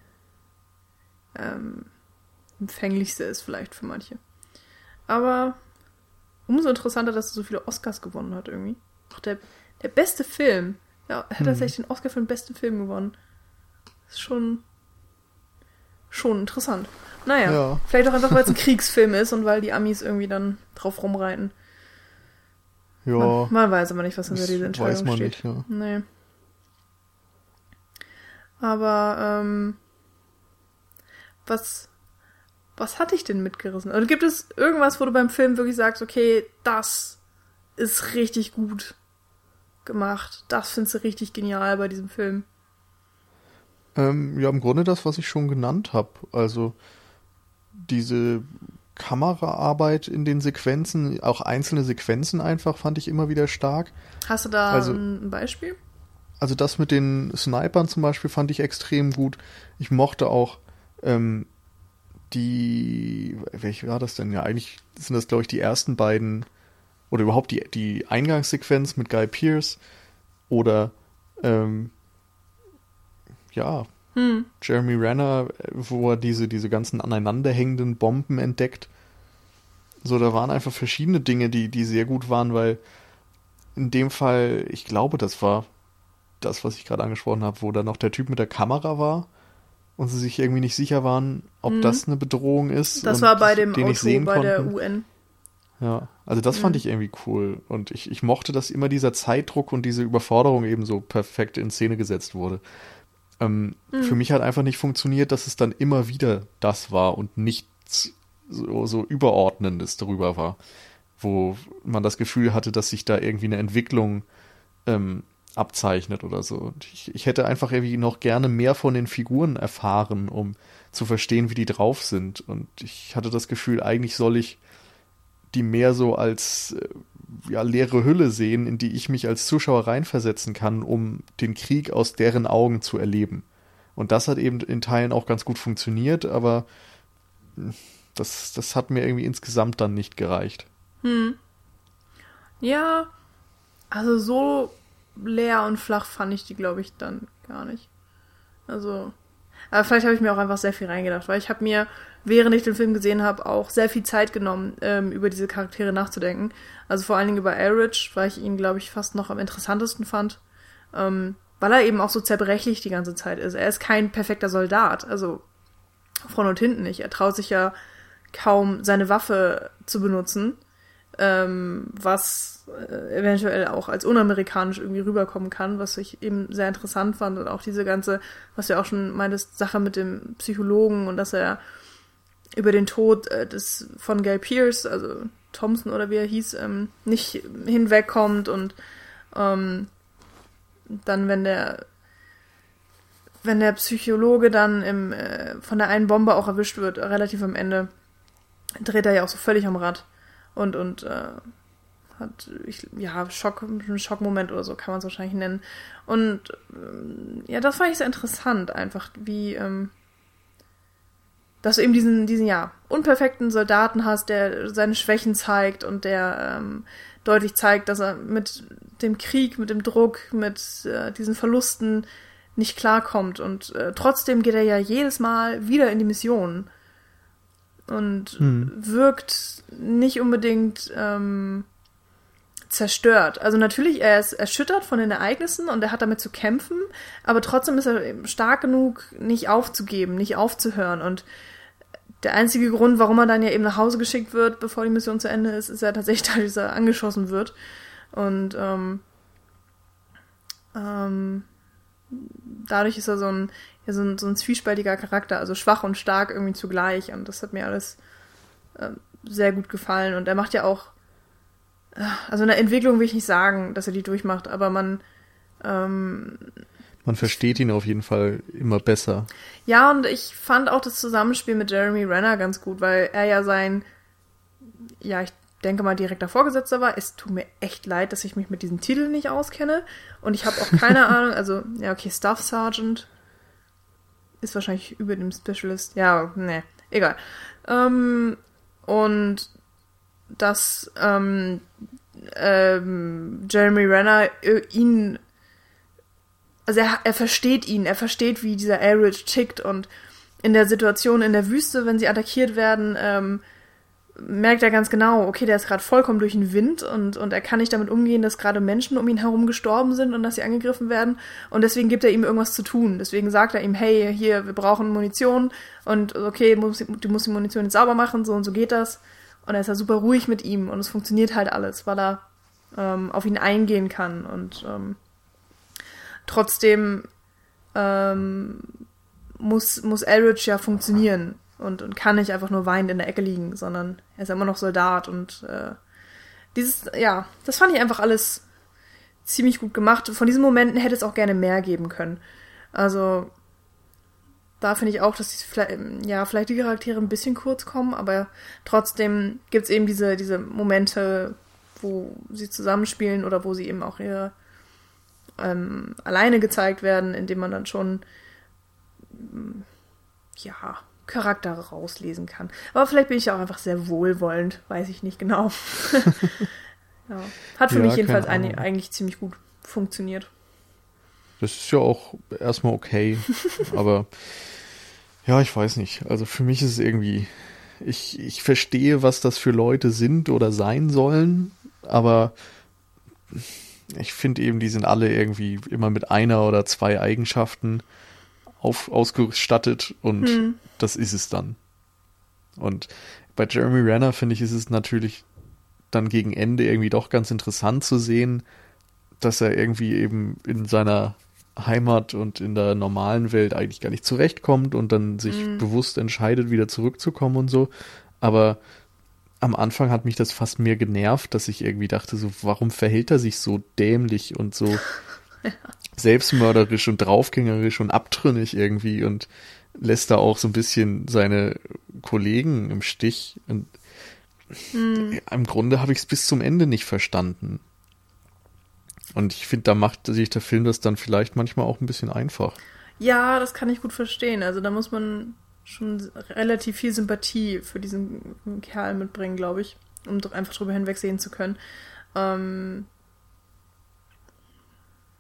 ähm, empfänglichste ist vielleicht für manche. Aber umso interessanter, dass er so viele Oscars gewonnen hat irgendwie. Auch der, der beste Film. Ja, hat Mhm. tatsächlich den Oscar für den besten Film gewonnen. Ist schon, schon interessant. Naja, Ja. vielleicht auch einfach, weil es ein Kriegsfilm ist und weil die Amis irgendwie dann drauf rumreiten. Ja, Man, man weiß aber nicht, was hinter dieser Entscheidung weiß man steht. nicht, ja. Nee. Aber, ähm, was, was hat dich denn mitgerissen? Oder gibt es irgendwas, wo du beim Film wirklich sagst, okay, das ist richtig gut gemacht. Das findest du richtig genial bei diesem Film. Ähm, ja, im Grunde das, was ich schon genannt habe. Also diese Kameraarbeit in den Sequenzen, auch einzelne Sequenzen einfach, fand ich immer wieder stark. Hast du da Also- ein Beispiel? Also das mit den Snipern zum Beispiel fand ich extrem gut. Ich mochte auch ähm, die, welche war das denn? Ja, eigentlich sind das, glaube ich, die ersten beiden, oder überhaupt die, die Eingangssequenz mit Guy Pearce oder ähm, ja, Hm. Jeremy Renner, äh, wo er diese, diese ganzen aneinanderhängenden Bomben entdeckt. So, da waren einfach verschiedene Dinge, die, die sehr gut waren, weil in dem Fall, ich glaube, das war das, was ich gerade angesprochen habe, wo da noch der Typ mit der Kamera war und sie sich irgendwie nicht sicher waren, ob mhm. das eine Bedrohung ist. Das war bei dem den Auto sehen bei konnten. der UN. Ja, also das mhm. fand ich irgendwie cool. Und ich, ich mochte, dass immer dieser Zeitdruck und diese Überforderung eben so perfekt in Szene gesetzt wurde. Ähm, mhm. Für mich hat einfach nicht funktioniert, dass es dann immer wieder das war und nichts so, so Überordnendes darüber war. Wo man das Gefühl hatte, dass sich da irgendwie eine Entwicklung ähm, abzeichnet oder so. Und ich, ich hätte einfach irgendwie noch gerne mehr von den Figuren erfahren, um zu verstehen, wie die drauf sind. Und ich hatte das Gefühl, eigentlich soll ich die mehr so als äh, ja, leere Hülle sehen, in die ich mich als Zuschauer reinversetzen kann, um den Krieg aus deren Augen zu erleben. Und das hat eben in Teilen auch ganz gut funktioniert, aber hm, das, das hat mir irgendwie insgesamt dann nicht gereicht. Hm. Ja, also so leer und flach fand ich die, glaube ich, dann gar nicht. Also, aber vielleicht habe ich mir auch einfach sehr viel reingedacht, weil ich habe mir, während ich den Film gesehen habe, auch sehr viel Zeit genommen, ähm, über diese Charaktere nachzudenken. Also vor allen Dingen über Elridge, weil ich ihn, glaube ich, fast noch am interessantesten fand. Ähm, weil er eben auch so zerbrechlich die ganze Zeit ist. Er ist kein perfekter Soldat, also vorne und hinten nicht. Er traut sich ja kaum seine Waffe zu benutzen ähm, was eventuell auch als unamerikanisch irgendwie rüberkommen kann, was ich eben sehr interessant fand. Und auch diese ganze, was du auch schon meintest, Sache mit dem Psychologen und dass er über den Tod äh, des von Guy Pierce, also Thompson oder wie er hieß, ähm, nicht hinwegkommt und ähm, dann, wenn der wenn der Psychologe dann im, äh, von der einen Bombe auch erwischt wird, relativ am Ende, dreht er ja auch so völlig am Rad und, und äh, hat, ich, ja, Schock, ein Schockmoment oder so kann man es wahrscheinlich nennen. Und äh, ja, das fand ich sehr interessant, einfach wie, ähm, dass du eben diesen, diesen, ja, unperfekten Soldaten hast, der seine Schwächen zeigt und der ähm, deutlich zeigt, dass er mit dem Krieg, mit dem Druck, mit äh, diesen Verlusten nicht klarkommt. Und äh, trotzdem geht er ja jedes Mal wieder in die Mission und hm. wirkt nicht unbedingt ähm, zerstört. Also natürlich, er ist erschüttert von den Ereignissen und er hat damit zu kämpfen, aber trotzdem ist er stark genug, nicht aufzugeben, nicht aufzuhören. Und der einzige Grund, warum er dann ja eben nach Hause geschickt wird, bevor die Mission zu Ende ist, ist ja tatsächlich, [laughs] dass er angeschossen wird. Und ähm, ähm, dadurch ist er so ein, ja, so ein, so ein zwiespältiger Charakter, also schwach und stark irgendwie zugleich. Und das hat mir alles äh, sehr gut gefallen. Und er macht ja auch, also eine Entwicklung will ich nicht sagen, dass er die durchmacht, aber man ähm, man versteht ihn auf jeden Fall immer besser. Ja, und ich fand auch das Zusammenspiel mit Jeremy Renner ganz gut, weil er ja sein, ja, ich denke mal, direkter Vorgesetzter war. Es tut mir echt leid, dass ich mich mit diesem Titel nicht auskenne. Und ich habe auch keine [laughs] Ahnung, also, ja, okay, Staff Sergeant ist wahrscheinlich über dem Specialist. Ja, ne, egal. Ähm, und dass ähm, ähm, Jeremy Renner äh, ihn, also er, er versteht ihn, er versteht, wie dieser Arid tickt und in der Situation in der Wüste, wenn sie attackiert werden, ähm, merkt er ganz genau, okay, der ist gerade vollkommen durch den Wind und, und er kann nicht damit umgehen, dass gerade Menschen um ihn herum gestorben sind und dass sie angegriffen werden. Und deswegen gibt er ihm irgendwas zu tun. Deswegen sagt er ihm, hey, hier, wir brauchen Munition und okay, du musst, du musst die Munition jetzt sauber machen, so und so geht das. Und er ist ja super ruhig mit ihm und es funktioniert halt alles, weil er ähm, auf ihn eingehen kann und ähm, trotzdem ähm, muss, muss Elridge ja funktionieren und, und kann nicht einfach nur weinend in der Ecke liegen, sondern er ist ja immer noch Soldat und äh, dieses, ja, das fand ich einfach alles ziemlich gut gemacht. Von diesen Momenten hätte es auch gerne mehr geben können. Also da finde ich auch, dass die, vielleicht, ja, vielleicht die Charaktere ein bisschen kurz kommen, aber trotzdem gibt es eben diese, diese Momente, wo sie zusammenspielen oder wo sie eben auch ihre ähm, alleine gezeigt werden, indem man dann schon ja, Charakter rauslesen kann. Aber vielleicht bin ich auch einfach sehr wohlwollend, weiß ich nicht genau. [laughs] ja. Hat für ja, mich jedenfalls eigentlich ziemlich gut funktioniert. Das ist ja auch erstmal okay, [laughs] aber ja, ich weiß nicht. Also für mich ist es irgendwie, ich, ich verstehe, was das für Leute sind oder sein sollen, aber ich finde eben, die sind alle irgendwie immer mit einer oder zwei Eigenschaften auf, ausgestattet und hm. das ist es dann. Und bei Jeremy Renner finde ich, ist es natürlich dann gegen Ende irgendwie doch ganz interessant zu sehen, dass er irgendwie eben in seiner Heimat und in der normalen Welt eigentlich gar nicht zurechtkommt und dann sich mhm. bewusst entscheidet, wieder zurückzukommen und so. Aber am Anfang hat mich das fast mehr genervt, dass ich irgendwie dachte, so, warum verhält er sich so dämlich und so [laughs] ja. selbstmörderisch und draufgängerisch und abtrünnig irgendwie und lässt da auch so ein bisschen seine Kollegen im Stich. Und hm. im Grunde habe ich es bis zum Ende nicht verstanden. Und ich finde, da macht sich der Film das dann vielleicht manchmal auch ein bisschen einfach. Ja, das kann ich gut verstehen. Also da muss man schon relativ viel Sympathie für diesen Kerl mitbringen, glaube ich, um einfach drüber hinwegsehen zu können. Ähm,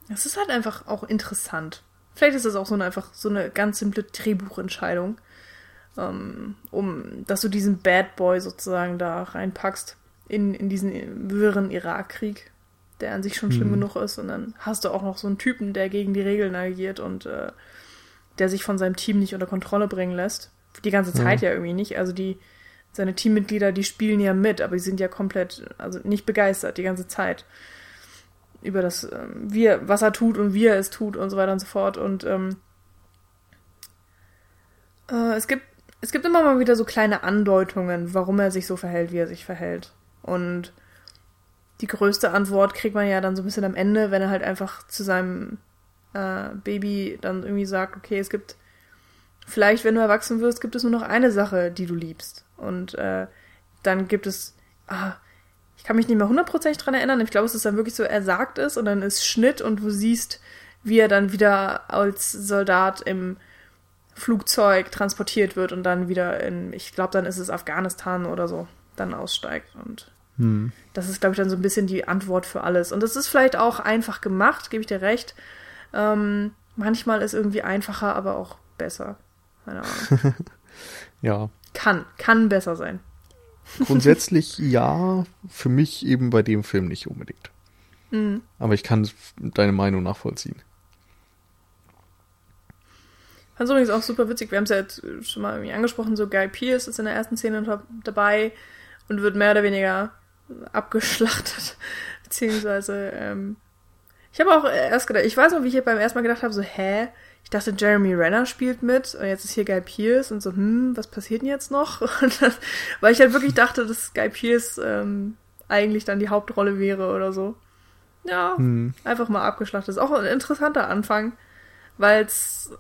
es ist halt einfach auch interessant. Vielleicht ist das auch so eine einfach so eine ganz simple Drehbuchentscheidung, ähm, um dass du diesen Bad Boy sozusagen da reinpackst in, in diesen wirren Irakkrieg, der an sich schon schlimm hm. genug ist. Und dann hast du auch noch so einen Typen, der gegen die Regeln agiert und äh, der sich von seinem Team nicht unter Kontrolle bringen lässt. Die ganze Zeit ja, ja irgendwie nicht. Also die, seine Teammitglieder, die spielen ja mit, aber die sind ja komplett, also nicht begeistert die ganze Zeit über das, ähm, wie er, was er tut und wie er es tut und so weiter und so fort. Und ähm, äh, es gibt es gibt immer mal wieder so kleine Andeutungen, warum er sich so verhält, wie er sich verhält. Und die größte Antwort kriegt man ja dann so ein bisschen am Ende, wenn er halt einfach zu seinem äh, Baby dann irgendwie sagt, okay, es gibt vielleicht, wenn du erwachsen wirst, gibt es nur noch eine Sache, die du liebst. Und äh, dann gibt es, ah, ich kann mich nicht mehr hundertprozentig dran erinnern. Ich glaube, es ist dann wirklich so, er sagt es und dann ist Schnitt und du siehst, wie er dann wieder als Soldat im Flugzeug transportiert wird und dann wieder in, ich glaube, dann ist es Afghanistan oder so, dann aussteigt. Und hm. das ist, glaube ich, dann so ein bisschen die Antwort für alles. Und das ist vielleicht auch einfach gemacht, gebe ich dir recht. Ähm, manchmal ist irgendwie einfacher, aber auch besser. Keine Ahnung. [laughs] ja. Kann, kann besser sein. Grundsätzlich [laughs] ja, für mich eben bei dem Film nicht unbedingt. Mhm. Aber ich kann deine Meinung nachvollziehen. Fand es übrigens auch super witzig. Wir haben es ja jetzt schon mal irgendwie angesprochen. So Guy Pierce ist in der ersten Szene dabei und wird mehr oder weniger abgeschlachtet. [laughs] Beziehungsweise, ähm, ich habe auch erst gedacht, ich weiß noch, wie ich beim ersten Mal gedacht habe, so, hä? ich dachte, Jeremy Renner spielt mit und jetzt ist hier Guy Pierce und so, hm, was passiert denn jetzt noch? [laughs] Das, weil ich halt wirklich dachte, dass Guy Pierce ähm, eigentlich dann die Hauptrolle wäre oder so. Ja, hm. einfach mal abgeschlachtet. Ist auch ein interessanter Anfang, weil es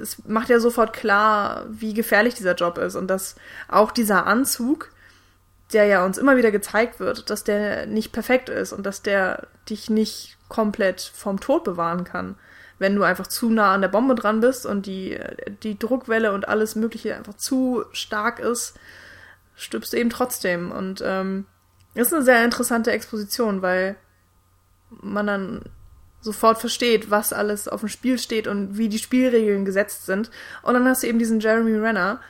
es macht ja sofort klar, wie gefährlich dieser Job ist und dass auch dieser Anzug, der ja uns immer wieder gezeigt wird, dass der nicht perfekt ist und dass der dich nicht komplett vom Tod bewahren kann wenn du einfach zu nah an der Bombe dran bist und die, die Druckwelle und alles Mögliche einfach zu stark ist, stirbst du eben trotzdem. Und ähm, ist eine sehr interessante Exposition, weil man dann sofort versteht, was alles auf dem Spiel steht und wie die Spielregeln gesetzt sind. Und dann hast du eben diesen Jeremy Renner,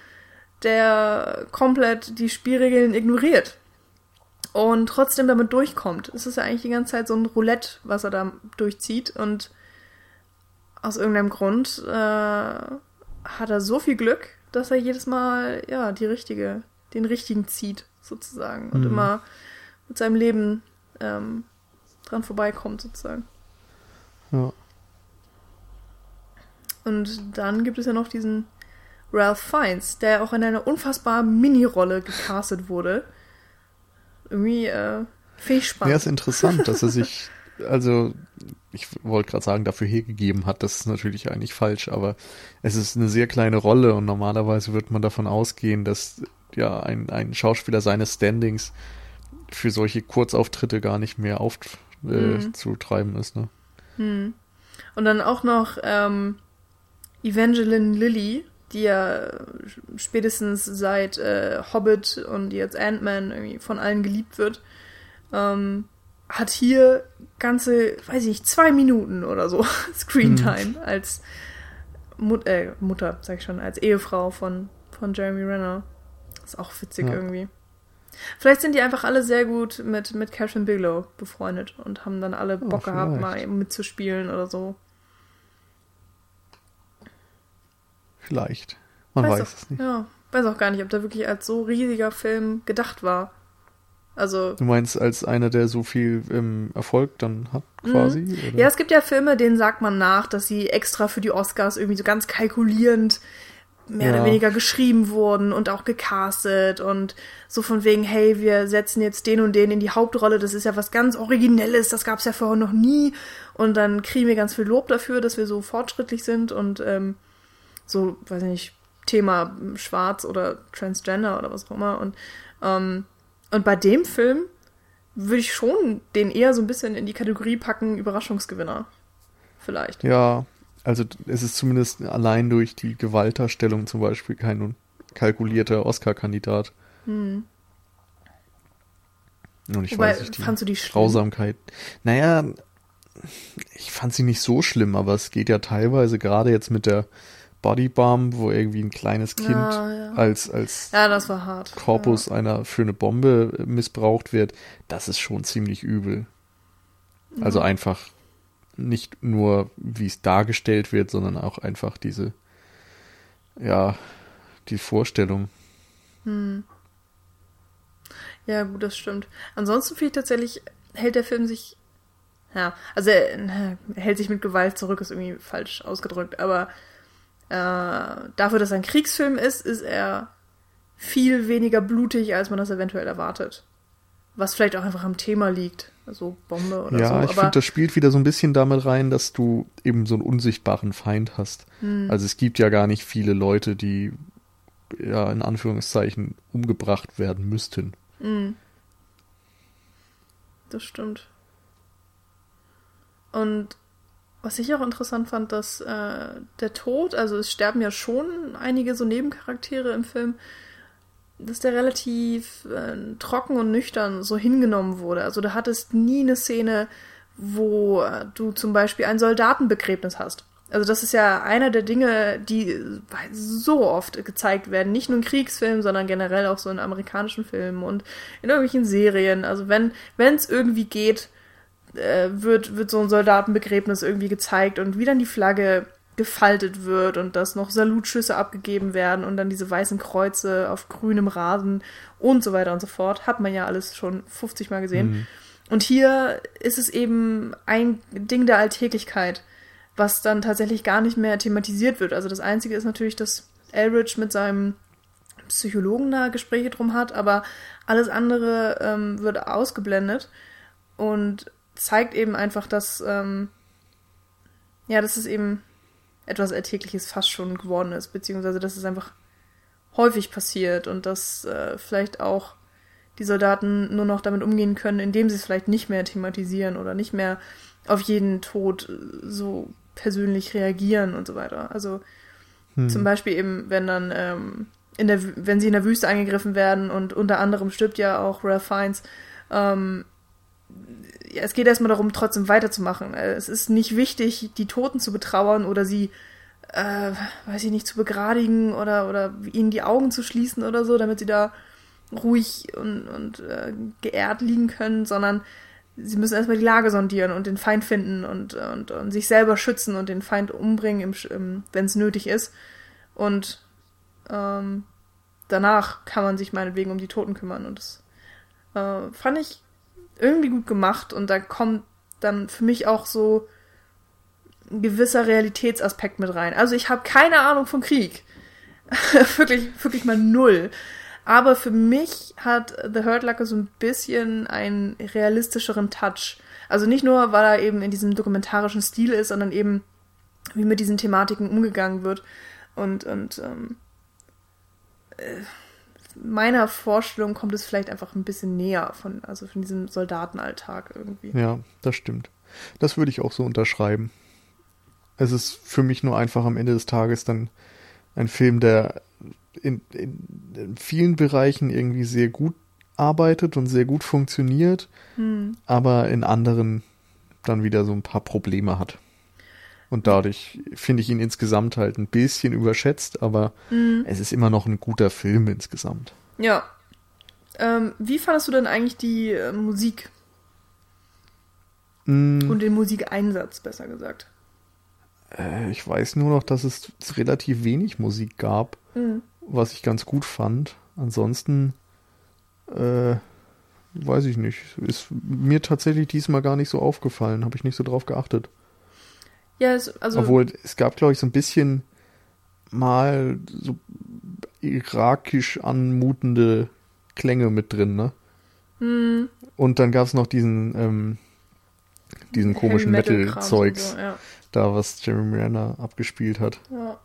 der komplett die Spielregeln ignoriert und trotzdem damit durchkommt. Es ist ja eigentlich die ganze Zeit so ein Roulette, was er da durchzieht und aus irgendeinem Grund äh, hat er so viel Glück, dass er jedes Mal ja die richtige, den richtigen zieht sozusagen und mhm. immer mit seinem Leben ähm, dran vorbeikommt sozusagen. Ja. Und dann gibt es ja noch diesen Ralph Fiennes, der auch in einer unfassbar Mini-Rolle gecastet wurde. Irgendwie äh, spannend. Ja, ist interessant, dass er sich [laughs] also ich wollte gerade sagen, dafür hergegeben hat, das ist natürlich eigentlich falsch, aber es ist eine sehr kleine Rolle und normalerweise wird man davon ausgehen, dass ja ein, ein Schauspieler seines Standings für solche Kurzauftritte gar nicht mehr aufzutreiben äh, mhm. ist. Ne? Mhm. Und dann auch noch ähm, Evangeline Lilly, die ja spätestens seit äh, Hobbit und jetzt Ant-Man irgendwie von allen geliebt wird. Ähm, hat hier ganze, weiß ich nicht, zwei Minuten oder so [laughs] Screentime mhm. als Mut äh, Mutter, sag ich schon, als Ehefrau von, von Jeremy Renner. Ist auch witzig ja. irgendwie. Vielleicht sind die einfach alle sehr gut mit, mit Catherine Bigelow befreundet und haben dann alle Bock Oh, gehabt, mal eben mitzuspielen oder so. Vielleicht. Man weiß, auch, es nicht. Ja, weiß auch gar nicht, ob der wirklich als so riesiger Film gedacht war. Also, Du meinst als einer, der so viel ähm, Erfolg dann hat, quasi? Mhm. ja, es gibt ja Filme, denen sagt man nach, dass sie extra für die Oscars irgendwie so ganz kalkulierend mehr Ja. oder weniger geschrieben wurden und auch gecastet und so von wegen, hey, wir setzen jetzt den und den in die Hauptrolle, das ist ja was ganz Originelles, das gab es ja vorher noch nie und dann kriegen wir ganz viel Lob dafür, dass wir so fortschrittlich sind und ähm, so, weiß ich nicht, Thema Schwarz oder Transgender oder was auch immer und ähm, und bei dem Film würde ich schon den eher so ein bisschen in die Kategorie packen, Überraschungsgewinner. Vielleicht. Ja, also es ist zumindest allein durch die Gewaltdarstellung zum Beispiel kein kalkulierter Oscar-Kandidat. Und ich Wobei, weiß nicht, die fandst du die schlimm? Grausamkeit. Naja, ich fand sie nicht so schlimm, aber es geht ja teilweise gerade jetzt mit der Bodybomb, wo irgendwie ein kleines Kind Ja, ja. als, als Ja, das war hart. Korpus einer für eine Bombe missbraucht wird, das ist schon ziemlich übel. Also einfach nicht nur, wie es dargestellt wird, sondern auch einfach diese, ja, die Vorstellung. Ja, gut, das stimmt. Ansonsten finde ich tatsächlich, hält der Film sich. Ja, also er, er hält sich mit Gewalt zurück, ist irgendwie falsch ausgedrückt, aber äh, dafür, dass er ein Kriegsfilm ist, ist er viel weniger blutig, als man das eventuell erwartet. Was vielleicht auch einfach am Thema liegt. Also Bombe oder ja, so. ich aber finde, das spielt wieder so ein bisschen damit rein, dass du eben so einen unsichtbaren Feind hast. Hm. Also es gibt ja gar nicht viele Leute, die ja in Anführungszeichen umgebracht werden müssten. Das stimmt. Und was ich auch interessant fand, dass äh, der Tod, also es sterben ja schon einige so Nebencharaktere im Film, dass der relativ äh, trocken und nüchtern so hingenommen wurde. Also du hattest nie eine Szene, wo äh, du zum Beispiel ein Soldatenbegräbnis hast. Also das ist ja einer der Dinge, die äh, so oft gezeigt werden, nicht nur in Kriegsfilmen, sondern generell auch so in amerikanischen Filmen und in irgendwelchen Serien. Also wenn wenn es irgendwie geht, äh, wird wird so ein Soldatenbegräbnis irgendwie gezeigt und wie dann die Flagge gefaltet wird und dass noch Salutschüsse abgegeben werden und dann diese weißen Kreuze auf grünem Rasen und so weiter und so fort. Hat man ja alles schon 50 Mal gesehen. Und hier ist es eben ein Ding der Alltäglichkeit, was dann tatsächlich gar nicht mehr thematisiert wird. Also das Einzige ist natürlich, dass Elridge mit seinem Psychologen da Gespräche drum hat, aber alles andere ähm, wird ausgeblendet und zeigt eben einfach, dass ähm, ja, dass es eben etwas Alltägliches fast schon geworden ist, beziehungsweise dass es einfach häufig passiert und dass äh, vielleicht auch die Soldaten nur noch damit umgehen können, indem sie es vielleicht nicht mehr thematisieren oder nicht mehr auf jeden Tod äh, so persönlich reagieren und so weiter. Also zum Beispiel eben, wenn dann ähm, in der, wenn sie in der Wüste angegriffen werden und unter anderem stirbt ja auch Ralph Fiennes, ähm, ja, es geht erstmal darum, trotzdem weiterzumachen. Äh, Es ist nicht wichtig, die Toten zu betrauern oder sie, äh, weiß ich nicht, zu begradigen oder, oder ihnen die Augen zu schließen oder so, damit sie da ruhig und, und äh, geehrt liegen können, sondern sie müssen erstmal die Lage sondieren und den Feind finden und, und, und sich selber schützen und den Feind umbringen, wenn es nötig ist. Und ähm, danach kann man sich meinetwegen um die Toten kümmern. Und das äh, fand ich irgendwie gut gemacht und da kommt dann für mich auch so ein gewisser Realitätsaspekt mit rein. Also ich habe keine Ahnung von Krieg. [laughs] wirklich, wirklich mal null. Aber für mich hat The Hurt Locker so ein bisschen einen realistischeren Touch. Also nicht nur, weil er eben in diesem dokumentarischen Stil ist, sondern eben, wie mit diesen Thematiken umgegangen wird. Und, und ähm, äh, meiner Vorstellung kommt es vielleicht einfach ein bisschen näher von, also von diesem Soldatenalltag irgendwie. Ja, das stimmt. Das würde ich auch so unterschreiben. Es ist für mich nur einfach am Ende des Tages dann ein Film, der in, in, in vielen Bereichen irgendwie sehr gut arbeitet und sehr gut funktioniert, aber in anderen dann wieder so ein paar Probleme hat. Und dadurch finde ich ihn insgesamt halt ein bisschen überschätzt, aber es ist immer noch ein guter Film insgesamt. Ja, Ähm, wie fandest du denn eigentlich die äh, Musik Mm, und den Musikeinsatz, besser gesagt? äh, ich weiß nur noch, dass es relativ wenig Musik gab, Mhm. was ich ganz gut fand. Ansonsten, äh, weiß ich nicht. Ist mir tatsächlich diesmal gar nicht so aufgefallen. Habe ich nicht so drauf geachtet. Ja, es, also Obwohl, es gab, glaube ich, so ein bisschen mal so irakisch anmutende Klänge mit drin, ne? hm, Und dann gab es noch diesen, ähm, diesen komischen Metal-Zeugs, So, ja. da was Jeremy Renner abgespielt hat. Ja.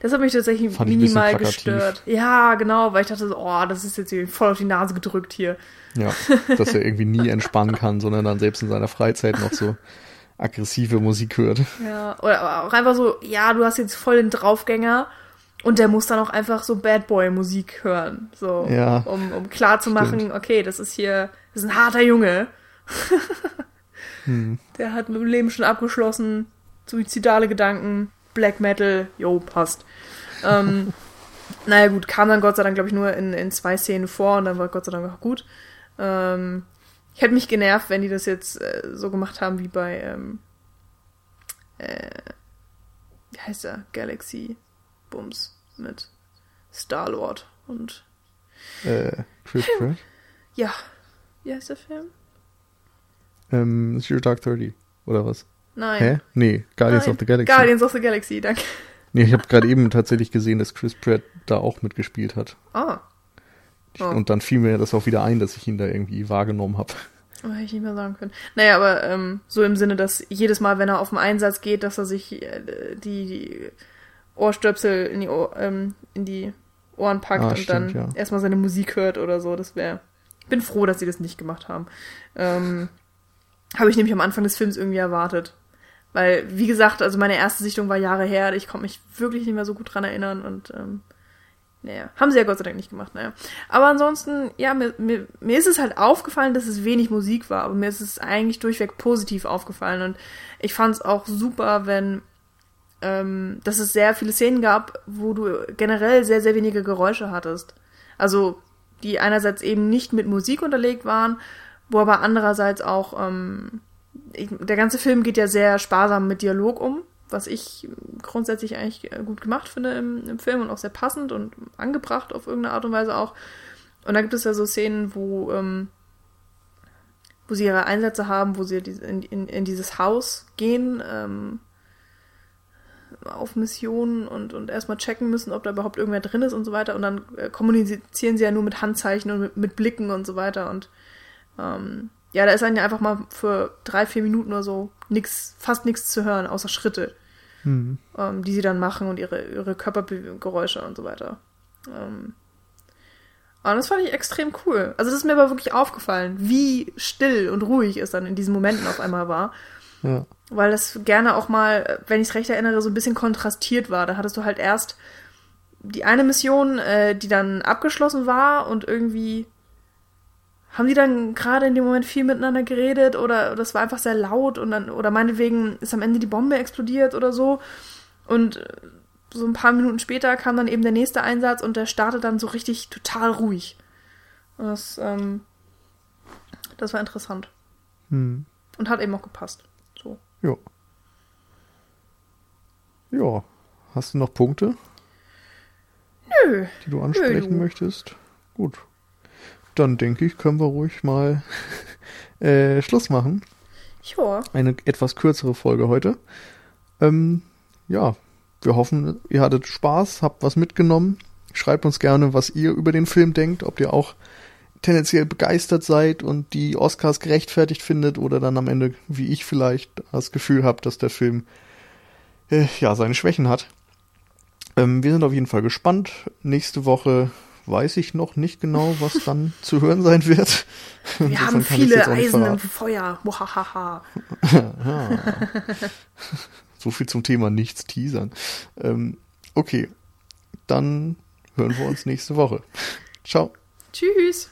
Das hat mich tatsächlich Fand minimal gestört. Ja, genau, weil ich dachte so, oh, das ist jetzt voll auf die Nase gedrückt hier. Ja, dass er irgendwie nie entspannen kann, sondern dann selbst in seiner Freizeit noch so [laughs] aggressive Musik hört. Ja, oder auch einfach so, ja, du hast jetzt voll den Draufgänger und der muss dann auch einfach so Bad Boy Musik hören, so, Ja, um, um klar zu machen, okay, das ist hier, das ist ein harter Junge. Hm. Der hat mit dem Leben schon abgeschlossen, suizidale Gedanken, Black Metal, jo, passt. Ähm, [laughs] naja gut, kam dann Gott sei Dank, glaube ich, nur in, in zwei Szenen vor und dann war Gott sei Dank auch gut. Ähm, ich hätte mich genervt, wenn die das jetzt äh, so gemacht haben wie bei, ähm, äh, wie heißt der? Galaxy Bums mit Star-Lord und, Äh, Chris Pratt? ja, wie heißt der Film? Ähm, Zero Dark Thirty, oder was? Nein. Hä? Nee, Guardians Nein. of the Galaxy. Guardians of the Galaxy, danke. Nee, ich habe gerade eben tatsächlich gesehen, dass Chris Pratt da auch mitgespielt hat. Ah, Oh. Und dann fiel mir das auch wieder ein, dass ich ihn da irgendwie wahrgenommen habe. Oh, hätte ich nicht mehr sagen können. Naja, aber ähm, so im Sinne, dass jedes Mal, wenn er auf den Einsatz geht, dass er sich äh, die, die Ohrstöpsel in die, Ohr, ähm, in die Ohren packt Ah, und stimmt, dann ja. erstmal seine Musik hört oder so. Das wäre. Ich bin froh, dass sie das nicht gemacht haben. Ähm, Habe ich nämlich am Anfang des Films irgendwie erwartet. Weil, wie gesagt, also meine erste Sichtung war Jahre her. Ich konnte mich wirklich nicht mehr so gut dran erinnern und ähm, naja, haben sie ja Gott sei Dank nicht gemacht, naja. Aber ansonsten, ja, mir, mir, mir ist es halt aufgefallen, dass es wenig Musik war, aber mir ist es eigentlich durchweg positiv aufgefallen und ich fand es auch super, wenn, ähm, dass es sehr viele Szenen gab, wo du generell sehr, sehr wenige Geräusche hattest. Also, die einerseits eben nicht mit Musik unterlegt waren, wo aber andererseits auch, ähm, ich, der ganze Film geht ja sehr sparsam mit Dialog um, was ich grundsätzlich eigentlich äh, gut gemacht finde im, im Film und auch sehr passend und angebracht auf irgendeine Art und Weise auch. Und da gibt es ja so Szenen, wo, ähm, wo sie ihre Einsätze haben, wo sie in, in, in dieses Haus gehen, ähm, auf Missionen und, und erstmal checken müssen, ob da überhaupt irgendwer drin ist und so weiter. Und dann äh, kommunizieren sie ja nur mit Handzeichen und mit, mit Blicken und so weiter. Und ähm, ja, da ist dann ja einfach mal für drei, vier Minuten oder so nix, fast nichts zu hören, außer Schritte Hm. ähm, die sie dann machen und ihre, ihre Körpergeräusche und so weiter. Ähm, und das fand ich extrem cool. Also das ist mir aber wirklich aufgefallen, wie still und ruhig es dann in diesen Momenten auf einmal war. Ja. Weil das gerne auch mal, wenn ich es recht erinnere, so ein bisschen kontrastiert war. Da hattest du halt erst die eine Mission, äh, die dann abgeschlossen war und irgendwie haben die dann gerade in dem Moment viel miteinander geredet oder das war einfach sehr laut und dann, oder meinetwegen ist am Ende die Bombe explodiert oder so. Und äh, so ein paar Minuten später kam dann eben der nächste Einsatz und der startet dann so richtig total ruhig. Und das, ähm, das war interessant. Hm. Und hat eben auch gepasst. So. Ja. Ja. Hast du noch Punkte, Nö. die du ansprechen du. möchtest? Gut. Dann denke ich, können wir ruhig mal [laughs] äh, Schluss machen. Ja. Eine etwas kürzere Folge heute. Ähm, ja, wir hoffen, ihr hattet Spaß, habt was mitgenommen. Schreibt uns gerne, was ihr über den Film denkt, ob ihr auch tendenziell begeistert seid und die Oscars gerechtfertigt findet oder dann am Ende, wie ich vielleicht, das Gefühl habt, dass der Film äh, ja seine Schwächen hat. Ähm, wir sind auf jeden Fall gespannt. Nächste Woche weiß ich noch nicht genau, was dann zu hören sein wird. [laughs] Wir Insofern haben viele Eisen im. Feuer. [laughs] So viel zum Thema nichts teasern. Ähm, okay, dann hören wir uns nächste Woche. Ciao. Tschüss.